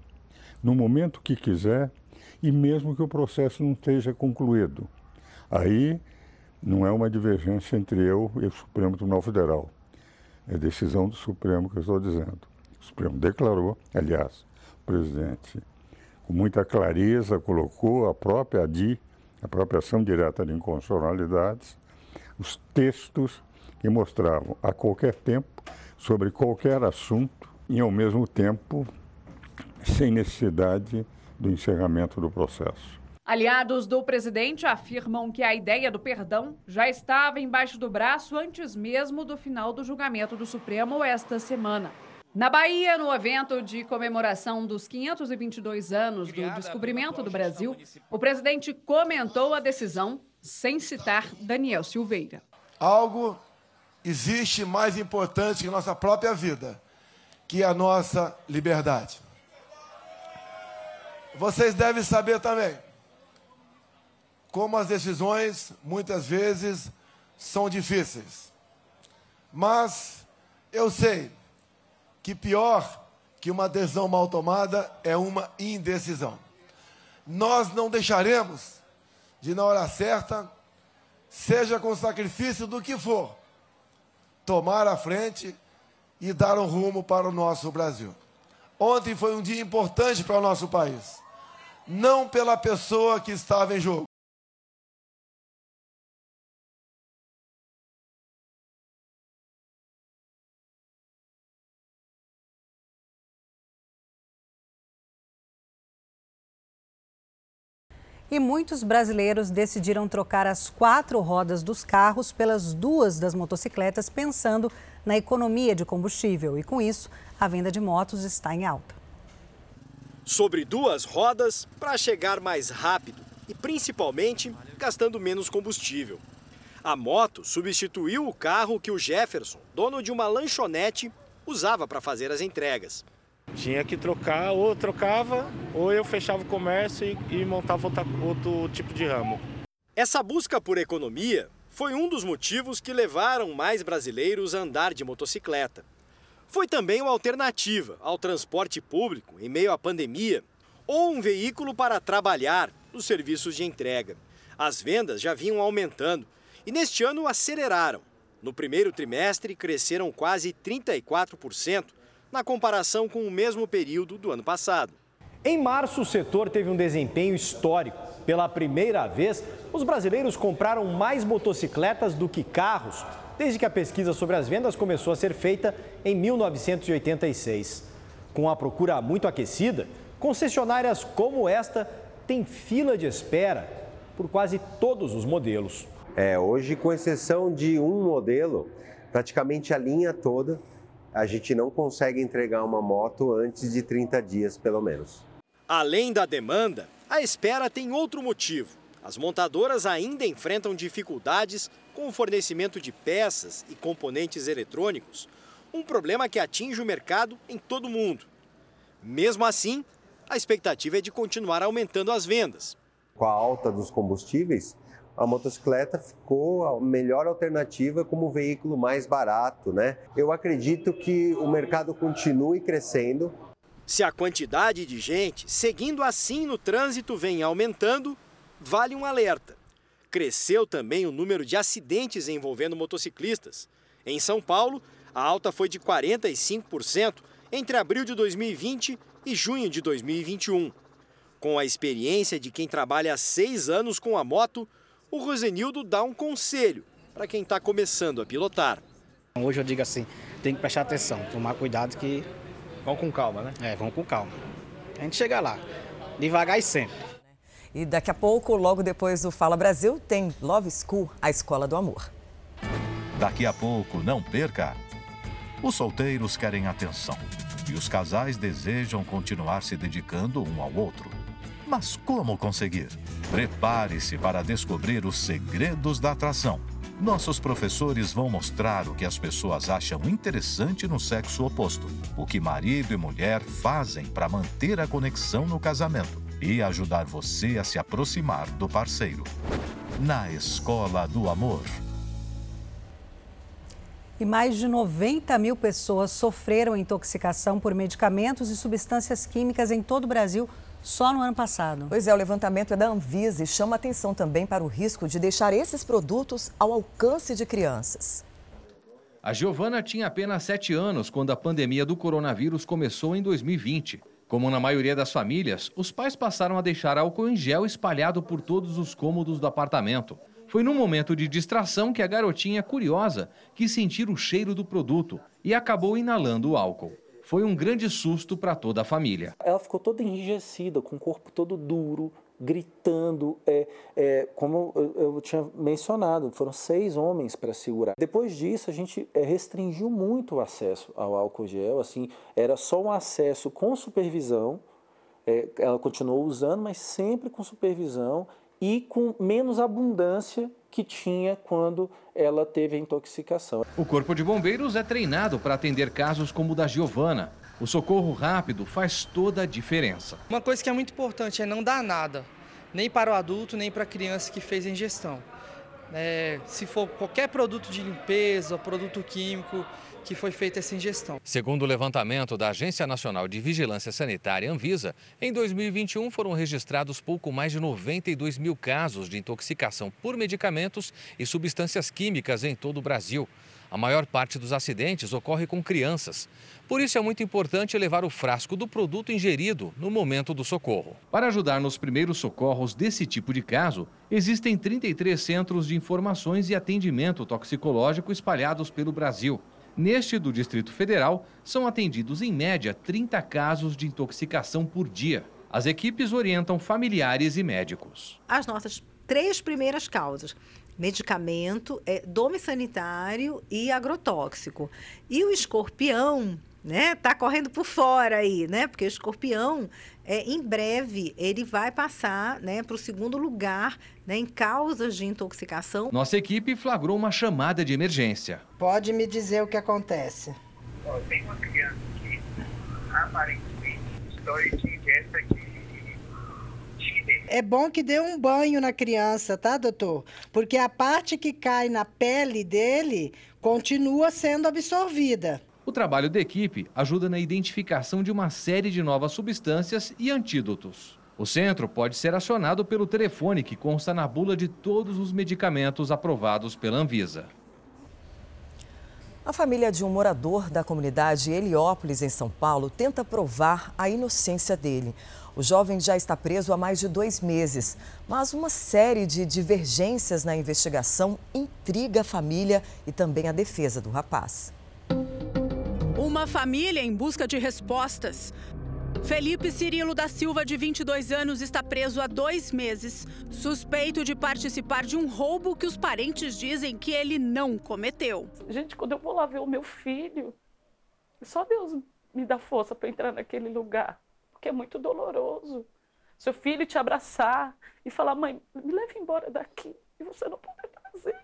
no momento que quiser, e mesmo que o processo não esteja concluído. Aí não é uma divergência entre eu e o Supremo Tribunal Federal. É decisão do Supremo que eu estou dizendo. O Supremo declarou, aliás, o presidente, com muita clareza, colocou a própria ADI, a própria ação direta de inconstitucionalidades, os textos que mostravam a qualquer tempo, sobre qualquer assunto, e ao mesmo tempo sem necessidade do encerramento do processo. Aliados do presidente afirmam que a ideia do perdão já estava embaixo do braço antes mesmo do final do julgamento do Supremo esta semana. Na Bahia, no evento de comemoração dos 522 anos do descobrimento do Brasil, o presidente comentou a decisão sem citar Daniel Silveira. Algo existe mais importante que nossa própria vida, que é a nossa liberdade. Vocês devem saber também como as decisões muitas vezes são difíceis. Mas eu sei que pior que uma decisão mal tomada é uma indecisão. Nós não deixaremos de, na hora certa, seja com sacrifício do que for, tomar a frente e dar um rumo para o nosso Brasil. Ontem foi um dia importante para o nosso país, não pela pessoa que estava em jogo. E muitos brasileiros decidiram trocar as quatro rodas dos carros pelas duas das motocicletas, pensando na economia de combustível. E com isso, a venda de motos está em alta. Sobre duas rodas para chegar mais rápido e principalmente gastando menos combustível. A moto substituiu o carro que o Jefferson, dono de uma lanchonete, usava para fazer as entregas. Tinha que trocar, ou trocava, ou eu fechava o comércio e, e montava outra, outro tipo de ramo. Essa busca por economia foi um dos motivos que levaram mais brasileiros a andar de motocicleta. Foi também uma alternativa ao transporte público em meio à pandemia ou um veículo para trabalhar nos serviços de entrega. As vendas já vinham aumentando e neste ano aceleraram. No primeiro trimestre, cresceram quase 34%, na comparação com o mesmo período do ano passado. Em março, o setor teve um desempenho histórico. Pela primeira vez, os brasileiros compraram mais motocicletas do que carros, desde que a pesquisa sobre as vendas começou a ser feita em 1986. Com a procura muito aquecida, concessionárias como esta têm fila de espera por quase todos os modelos. É, hoje, com exceção de um modelo, praticamente a linha toda a gente não consegue entregar uma moto antes de 30 dias, pelo menos. Além da demanda, a espera tem outro motivo. As montadoras ainda enfrentam dificuldades com o fornecimento de peças e componentes eletrônicos, um problema que atinge o mercado em todo o mundo. Mesmo assim, a expectativa é de continuar aumentando as vendas. Com a alta dos combustíveis, a motocicleta ficou a melhor alternativa como veículo mais barato, né? Eu acredito que o mercado continue crescendo. Se a quantidade de gente seguindo assim no trânsito vem aumentando, vale um alerta. Cresceu também o número de acidentes envolvendo motociclistas. Em São Paulo, a alta foi de 45% entre abril de 2020 e junho de 2021. Com a experiência de quem trabalha há seis anos com a moto, o Rosenildo dá um conselho para quem está começando a pilotar. Hoje eu digo assim, tem que prestar atenção, tomar cuidado que... Vão com calma, né? É, vão com calma. A gente chega lá, devagar e sempre. E daqui a pouco, logo depois do Fala Brasil, tem Love School, a escola do amor. Daqui a pouco, não perca! Os solteiros querem atenção e os casais desejam continuar se dedicando um ao outro. Mas como conseguir? Prepare-se para descobrir os segredos da atração. Nossos professores vão mostrar o que as pessoas acham interessante no sexo oposto, o que marido e mulher fazem para manter a conexão no casamento e ajudar você a se aproximar do parceiro. Na Escola do Amor. E mais de 90 mil pessoas sofreram intoxicação por medicamentos e substâncias químicas em todo o Brasil só no ano passado. Pois é, o levantamento é da Anvisa e chama atenção também para o risco de deixar esses produtos ao alcance de crianças. A Giovana tinha apenas 7 anos quando a pandemia do coronavírus começou em 2020. Como na maioria das famílias, os pais passaram a deixar álcool em gel espalhado por todos os cômodos do apartamento. Foi num momento de distração que a garotinha, curiosa, quis sentir o cheiro do produto e acabou inalando o álcool. Foi um grande susto para toda a família. Ela ficou toda enrijecida, com o corpo todo duro, gritando, é, é, como eu, eu, tinha mencionado, foram seis homens para segurar. Depois disso, a gente é, restringiu muito o acesso ao álcool gel, assim, era só um acesso com supervisão, é, ela continuou usando, mas sempre com supervisão e com menos abundância que tinha quando ela teve a intoxicação. O Corpo de Bombeiros é treinado para atender casos como o da Giovana. O socorro rápido faz toda a diferença. Uma coisa que é muito importante é não dar nada, nem para o adulto, nem para a criança que fez a ingestão. É, se for qualquer produto de limpeza, produto químico, que foi feita essa ingestão. Segundo o levantamento da Agência Nacional de Vigilância Sanitária, Anvisa, em 2021 foram registrados pouco mais de 92 mil casos de intoxicação por medicamentos e substâncias químicas em todo o Brasil. A maior parte dos acidentes ocorre com crianças. Por isso é muito importante levar o frasco do produto ingerido no momento do socorro. Para ajudar nos primeiros socorros desse tipo de caso, existem 33 centros de informações e atendimento toxicológico espalhados pelo Brasil. Neste do Distrito Federal, são atendidos em média 30 casos de intoxicação por dia. As equipes orientam familiares e médicos. As nossas três primeiras causas: medicamento, é, dome sanitário e agrotóxico. E o escorpião, né, tá correndo por fora aí, né? Porque o escorpião, é, em breve, ele vai passar, né, para o segundo lugar, né, em causas de intoxicação. Nossa equipe flagrou uma chamada de emergência. Pode me dizer o que acontece? tem uma criança que aparentemente história de ingesta de é bom que dê um banho na criança, tá, doutor? Porque a parte que cai na pele dele continua sendo absorvida. O trabalho da equipe ajuda na identificação de uma série de novas substâncias e antídotos. O centro pode ser acionado pelo telefone que consta na bula de todos os medicamentos aprovados pela Anvisa. A família de um morador da comunidade Heliópolis, em São Paulo, tenta provar a inocência dele. O jovem já está preso há mais de dois meses, mas uma série de divergências na investigação intriga a família e também a defesa do rapaz. Uma família em busca de respostas. Felipe Cirilo da Silva, de 22 anos, está preso há dois meses, suspeito de participar de um roubo que os parentes dizem que ele não cometeu. Gente, quando eu vou lá ver o meu filho, só Deus me dá força para entrar naquele lugar, porque é muito doloroso. Seu filho te abraçar e falar: mãe, me leve embora daqui, e você não poder trazer.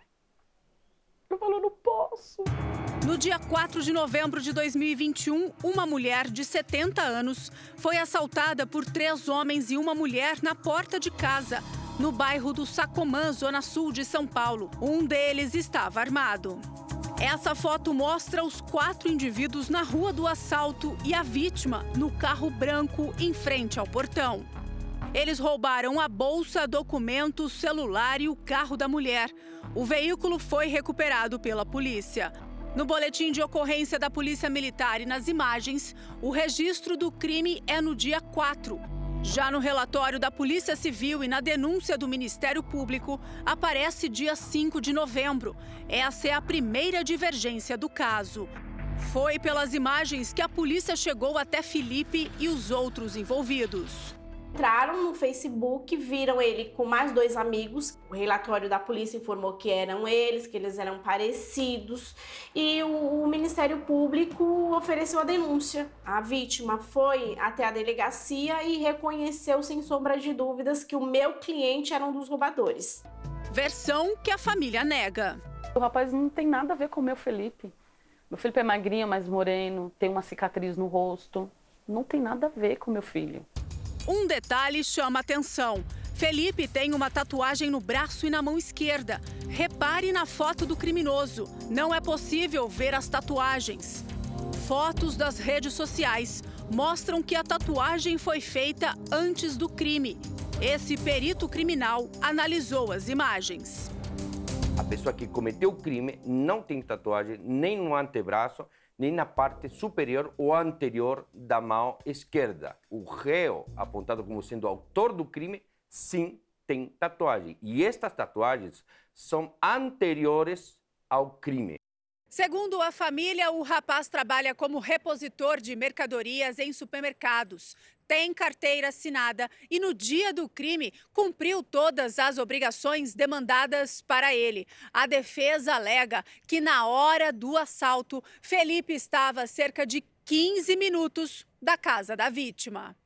Eu falo, não posso. No dia 4 de novembro de 2021, uma mulher de 70 anos foi assaltada por três homens e uma mulher na porta de casa, no bairro do Sacomã, zona sul de São Paulo. Um deles estava armado. Essa foto mostra os quatro indivíduos na rua do assalto e a vítima no carro branco em frente ao portão. Eles roubaram a bolsa, documentos, celular e o carro da mulher. O veículo foi recuperado pela polícia. No boletim de ocorrência da Polícia Militar e nas imagens, o registro do crime é no dia 4. Já no relatório da Polícia Civil e na denúncia do Ministério Público, aparece dia 5 de novembro. Essa é a primeira divergência do caso. Foi pelas imagens que a polícia chegou até Felipe e os outros envolvidos entraram no Facebook, viram ele com mais dois amigos. O relatório da polícia informou que eram eles, que eles eram parecidos, e o, o Ministério Público ofereceu a denúncia. A vítima foi até a delegacia e reconheceu sem sombra de dúvidas que o meu cliente era um dos roubadores. Versão que a família nega. O rapaz não tem nada a ver com o meu Felipe. Meu Felipe é magrinho, mais moreno, tem uma cicatriz no rosto. Não tem nada a ver com meu filho. Um detalhe chama atenção. Felipe tem uma tatuagem no braço e na mão esquerda. Repare na foto do criminoso. Não é possível ver as tatuagens. Fotos das redes sociais mostram que a tatuagem foi feita antes do crime. Esse perito criminal analisou as imagens. A pessoa que cometeu o crime não tem tatuagem nem no antebraço, nem na parte superior ou anterior da mão esquerda. O réu, apontado como sendo autor do crime, sim tem tatuagem. E estas tatuagens são anteriores ao crime. Segundo a família, o rapaz trabalha como repositor de mercadorias em supermercados. Tem carteira assinada e, no dia do crime, cumpriu todas as obrigações demandadas para ele. A defesa alega que, na hora do assalto, Felipe estava cerca de 15 minutos da casa da vítima.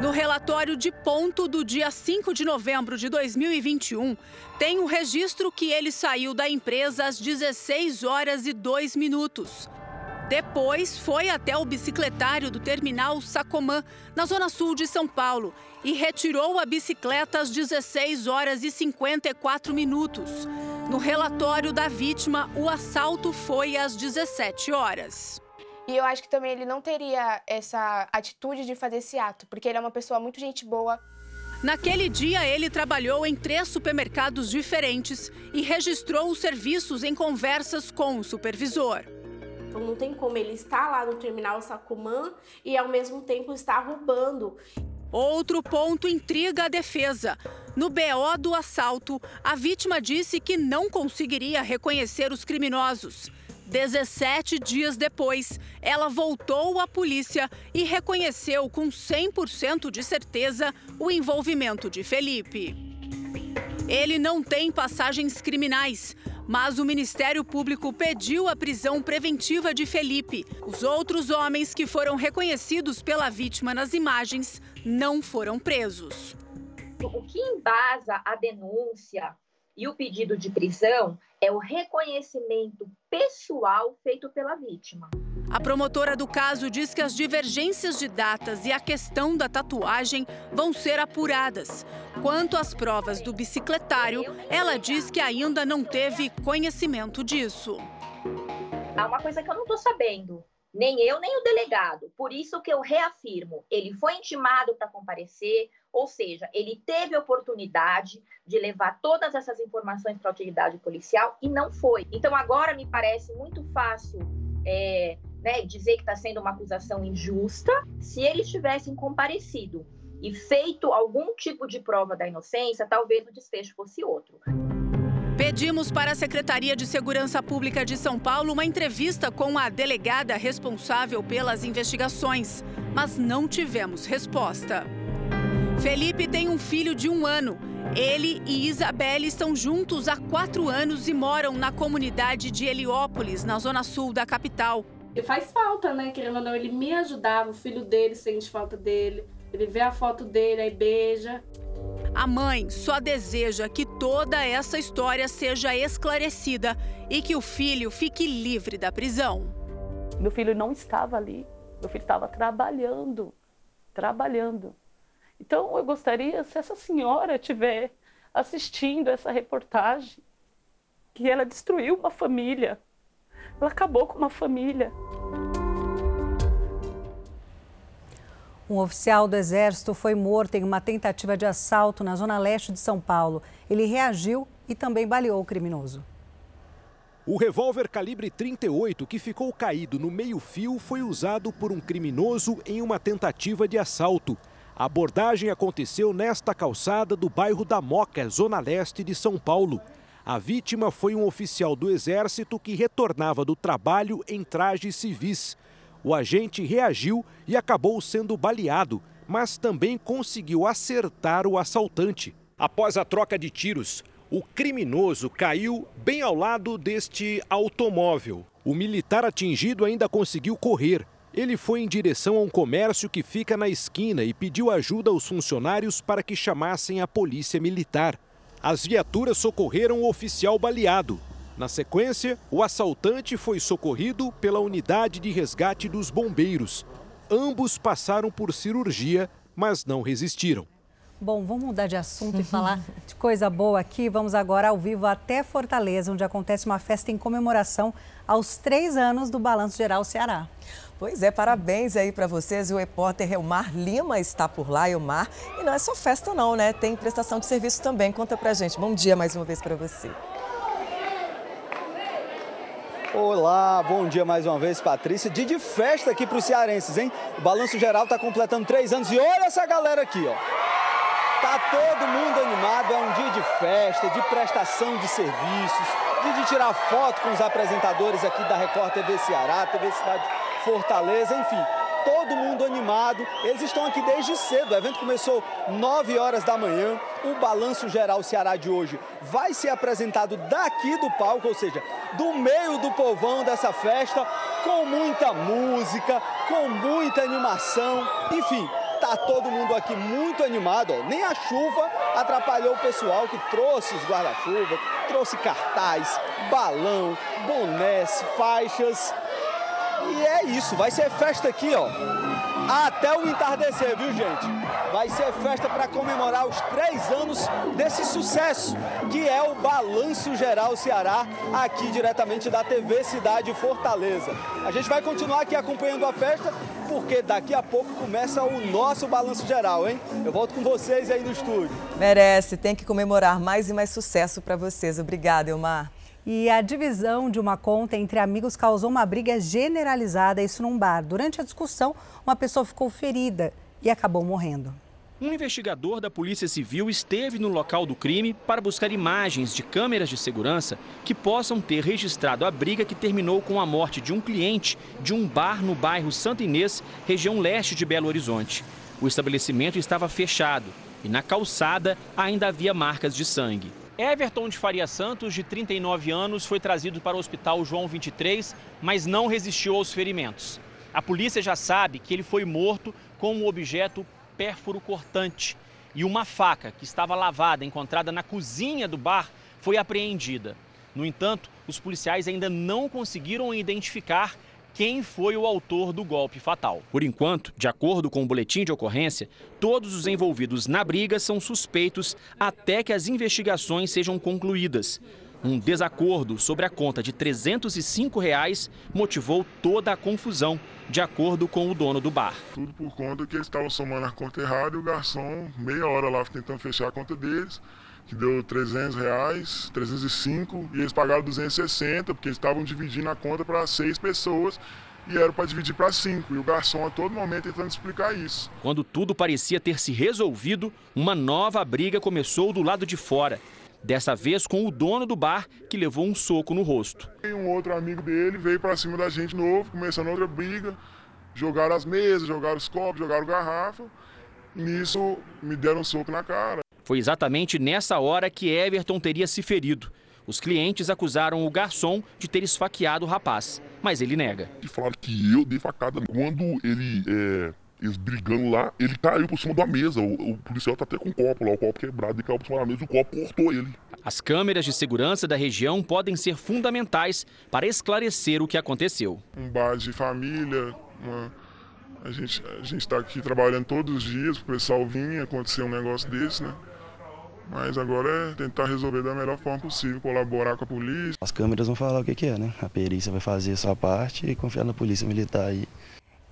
No relatório de ponto do dia 5 de novembro de 2021, tem o registro que ele saiu da empresa às 16 horas e 2 minutos. Depois foi até o bicicletário do terminal Sacomã, na zona sul de São Paulo, e retirou a bicicleta às 16 horas e 54 minutos. No relatório da vítima, o assalto foi às 17 horas. E eu acho que também ele não teria essa atitude de fazer esse ato, porque ele é uma pessoa muito gente boa. Naquele dia, ele trabalhou em três supermercados diferentes e registrou os serviços em conversas com o supervisor. Então não tem como ele estar lá no terminal Sacomã e ao mesmo tempo estar roubando. Outro ponto intriga a defesa. No BO do assalto, a vítima disse que não conseguiria reconhecer os criminosos. 17 dias depois, ela voltou à polícia e reconheceu com 100% de certeza o envolvimento de Felipe. Ele não tem passagens criminais, mas o Ministério Público pediu a prisão preventiva de Felipe. Os outros homens que foram reconhecidos pela vítima nas imagens não foram presos. O que embasa a denúncia e o pedido de prisão é o reconhecimento pessoal feito pela vítima. A promotora do caso diz que as divergências de datas e a questão da tatuagem vão ser apuradas. Quanto às provas do bicicletário, ela diz que ainda não teve conhecimento disso. Há uma coisa que eu não estou sabendo nem eu, nem o delegado. Por isso que eu reafirmo, ele foi intimado para comparecer, ou seja, ele teve oportunidade de levar todas essas informações para a utilidade policial e não foi. Então agora me parece muito fácil é, né, dizer que está sendo uma acusação injusta. Se eles tivessem comparecido e feito algum tipo de prova da inocência, talvez o desfecho fosse outro. Pedimos para a Secretaria de Segurança Pública de São Paulo uma entrevista com a delegada responsável pelas investigações, mas não tivemos resposta. Felipe tem um filho de um ano. Ele e Isabelle estão juntos há quatro anos e moram na comunidade de Heliópolis, na zona sul da capital. E faz falta, né? Querendo ou não, ele me ajudava, o filho dele sente falta dele. Ele vê a foto dele, aí beija. A mãe só deseja que toda essa história seja esclarecida e que o filho fique livre da prisão. Meu filho não estava ali, meu filho estava trabalhando, trabalhando. Então eu gostaria, se essa senhora estiver assistindo essa reportagem, que ela destruiu uma família, ela acabou com uma família. Um oficial do Exército foi morto em uma tentativa de assalto na zona leste de São Paulo. Ele reagiu e também baleou o criminoso. O revólver calibre 38 que ficou caído no meio-fio foi usado por um criminoso em uma tentativa de assalto. A abordagem aconteceu nesta calçada do bairro da Moca, zona leste de São Paulo. A vítima foi um oficial do Exército que retornava do trabalho em trajes civis. O agente reagiu e acabou sendo baleado, mas também conseguiu acertar o assaltante. Após a troca de tiros, o criminoso caiu bem ao lado deste automóvel. O militar atingido ainda conseguiu correr. Ele foi em direção a um comércio que fica na esquina e pediu ajuda aos funcionários para que chamassem a polícia militar. As viaturas socorreram o oficial baleado. Na sequência, o assaltante foi socorrido pela unidade de resgate dos bombeiros. Ambos passaram por cirurgia, mas não resistiram. Bom, vamos mudar de assunto e falar de coisa boa aqui. Vamos agora ao vivo até Fortaleza, onde acontece uma festa em comemoração aos três anos do Balanço Geral Ceará. Pois é, parabéns aí para vocês. O repórter Elmar Lima está por lá, Elmar. E não é só festa não, né? Tem prestação de serviço também. Conta pra gente. Bom dia mais uma vez para você. Olá, bom dia mais uma vez, Patrícia. Dia de festa aqui para os cearenses, hein? O Balanço Geral está completando três anos e olha essa galera aqui, ó. Tá todo mundo animado, é um dia de festa, de prestação de serviços, de, de tirar foto com os apresentadores aqui da Record TV Ceará, TV Cidade Fortaleza, enfim todo mundo animado. Eles estão aqui desde cedo. O evento começou 9 horas da manhã. O Balanço Geral Ceará de hoje vai ser apresentado daqui do palco, ou seja, do meio do povão dessa festa, com muita música, com muita animação. Enfim, tá todo mundo aqui muito animado. Nem a chuva atrapalhou o pessoal que trouxe os guarda-chuva, trouxe cartaz, balão, bonés, faixas. E é isso, vai ser festa aqui, ó, até o entardecer, viu, gente? Vai ser festa para comemorar os três anos desse sucesso, que é o Balanço Geral Ceará, aqui diretamente da TV Cidade Fortaleza. A gente vai continuar aqui acompanhando a festa, porque daqui a pouco começa o nosso Balanço Geral, hein? Eu volto com vocês aí no estúdio. Merece, tem que comemorar mais e mais sucesso para vocês. Obrigada, Elmar. E a divisão de uma conta entre amigos causou uma briga generalizada, isso num bar. Durante a discussão, uma pessoa ficou ferida e acabou morrendo. Um investigador da Polícia Civil esteve no local do crime para buscar imagens de câmeras de segurança que possam ter registrado a briga que terminou com a morte de um cliente de um bar no bairro Santa Inês, região leste de Belo Horizonte. O estabelecimento estava fechado e na calçada ainda havia marcas de sangue. Everton de Faria Santos, de 39 anos, foi trazido para o Hospital João 23, mas não resistiu aos ferimentos. A polícia já sabe que ele foi morto com um objeto pérfuro cortante e uma faca que estava lavada, encontrada na cozinha do bar, foi apreendida. No entanto, os policiais ainda não conseguiram identificar quem foi o autor do golpe fatal. Por enquanto, de acordo com o boletim de ocorrência, todos os envolvidos na briga são suspeitos até que as investigações sejam concluídas. Um desacordo sobre a conta de 305 reais motivou toda a confusão, de acordo com o dono do bar. Tudo por conta que eles estavam somando a conta errada e o garçom, meia hora lá tentando fechar a conta deles, que deu 300 reais, 305, e eles pagaram 260, porque eles estavam dividindo a conta para seis pessoas e era para dividir para cinco. E o garçom a todo momento tentando explicar isso. Quando tudo parecia ter se resolvido, uma nova briga começou do lado de fora. Dessa vez com o dono do bar, que levou um soco no rosto. E um outro amigo dele veio para cima da gente novo, começando outra briga. Jogaram as mesas, jogaram os copos, jogaram garrafa. E nisso me deram um soco na cara. Foi exatamente nessa hora que Everton teria se ferido. Os clientes acusaram o garçom de ter esfaqueado o rapaz, mas ele nega. E falaram que eu dei facada. Quando ele, é, eles brigando lá, ele caiu por cima da mesa. O, o policial tá até com o copo lá, o copo quebrado, ele caiu por cima da mesa e o copo cortou ele. As câmeras de segurança da região podem ser fundamentais para esclarecer o que aconteceu. Um bar de família, uma... a gente a está aqui trabalhando todos os dias para o pessoal vir acontecer um negócio desse, né? Mas agora é tentar resolver da melhor forma possível, colaborar com a polícia. As câmeras vão falar o que, que é, né? A perícia vai fazer a sua parte e confiar na polícia militar aí.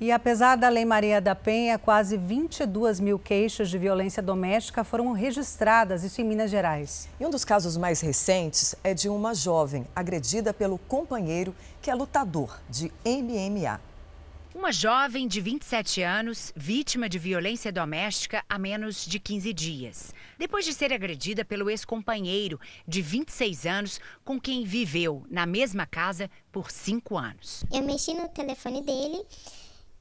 E apesar da Lei Maria da Penha, quase 22 mil queixas de violência doméstica foram registradas, isso em Minas Gerais. E um dos casos mais recentes é de uma jovem agredida pelo companheiro que é lutador de MMA. Uma jovem de 27 anos, vítima de violência doméstica há menos de 15 dias. Depois de ser agredida pelo ex-companheiro de 26 anos, com quem viveu na mesma casa por cinco anos. Eu mexi no telefone dele,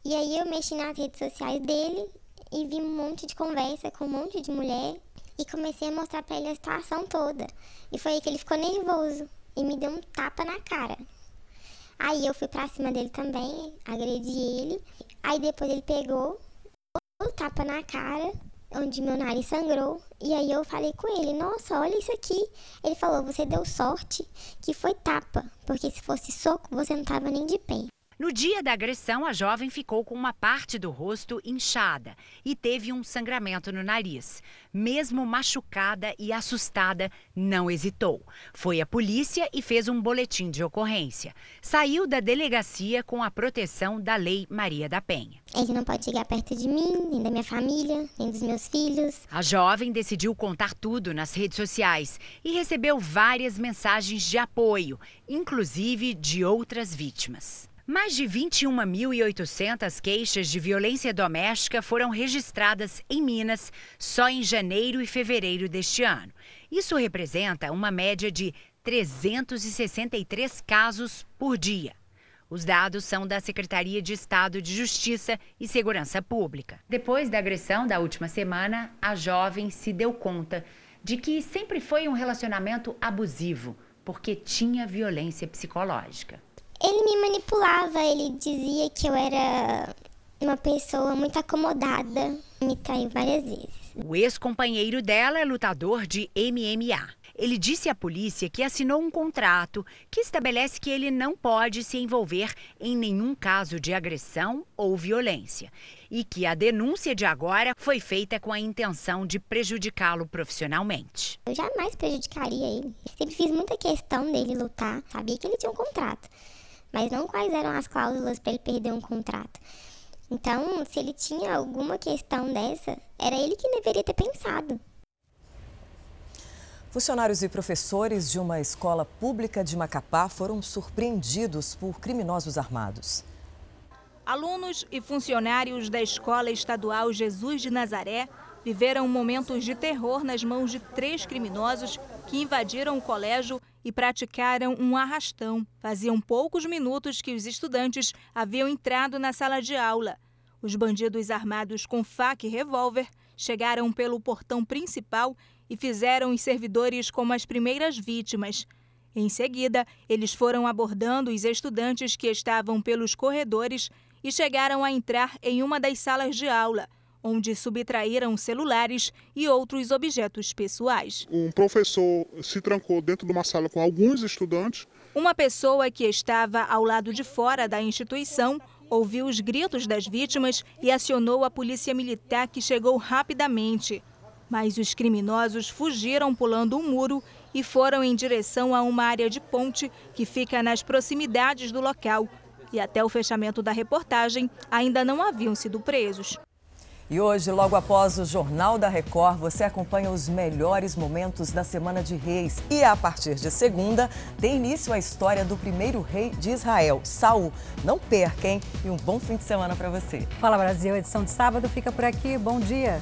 e aí eu mexi nas redes sociais dele e vi um monte de conversa com um monte de mulher e comecei a mostrar para ele a situação toda. E foi aí que ele ficou nervoso e me deu um tapa na cara. Aí eu fui pra cima dele também, agredi ele. Aí depois ele pegou, o tapa na cara, onde meu nariz sangrou. E aí eu falei com ele, nossa, olha isso aqui. Ele falou, você deu sorte que foi tapa, porque se fosse soco, você não tava nem de pé. No dia da agressão, a jovem ficou com uma parte do rosto inchada e teve um sangramento no nariz. Mesmo machucada e assustada, não hesitou. Foi à polícia e fez um boletim de ocorrência. Saiu da delegacia com a proteção da Lei Maria da Penha. Ele não pode chegar perto de mim, nem da minha família, nem dos meus filhos. A jovem decidiu contar tudo nas redes sociais e recebeu várias mensagens de apoio, inclusive de outras vítimas. Mais de 21.800 queixas de violência doméstica foram registradas em Minas só em janeiro e fevereiro deste ano. Isso representa uma média de 363 casos por dia. Os dados são da Secretaria de Estado de Justiça e Segurança Pública. Depois da agressão da última semana, a jovem se deu conta de que sempre foi um relacionamento abusivo, porque tinha violência psicológica. Ele me manipulava, ele dizia que eu era uma pessoa muito acomodada, me traiu várias vezes. O ex-companheiro dela é lutador de MMA. Ele disse à polícia que assinou um contrato que estabelece que ele não pode se envolver em nenhum caso de agressão ou violência e que a denúncia de agora foi feita com a intenção de prejudicá-lo profissionalmente. Eu jamais prejudicaria ele. Sempre fiz muita questão dele lutar, sabia que ele tinha um contrato mas não quais eram as cláusulas para ele perder um contrato. Então, se ele tinha alguma questão dessa, era ele que deveria ter pensado. Funcionários e professores de uma escola pública de Macapá foram surpreendidos por criminosos armados. Alunos e funcionários da Escola Estadual Jesus de Nazaré viveram momentos de terror nas mãos de três criminosos que invadiram o colégio e praticaram um arrastão. Faziam poucos minutos que os estudantes haviam entrado na sala de aula. Os bandidos armados com faca e revólver chegaram pelo portão principal e fizeram os servidores como as primeiras vítimas. Em seguida, eles foram abordando os estudantes que estavam pelos corredores e chegaram a entrar em uma das salas de aula onde subtraíram celulares e outros objetos pessoais. Um professor se trancou dentro de uma sala com alguns estudantes. Uma pessoa que estava ao lado de fora da instituição ouviu os gritos das vítimas e acionou a polícia militar que chegou rapidamente. Mas os criminosos fugiram pulando um muro e foram em direção a uma área de ponte que fica nas proximidades do local. E até o fechamento da reportagem, ainda não haviam sido presos. E hoje, logo após o Jornal da Record, você acompanha os melhores momentos da Semana de Reis. E a partir de segunda, tem início a história do primeiro rei de Israel, Saul. Não perca, hein? E um bom fim de semana para você. Fala Brasil, edição de sábado fica por aqui. Bom dia.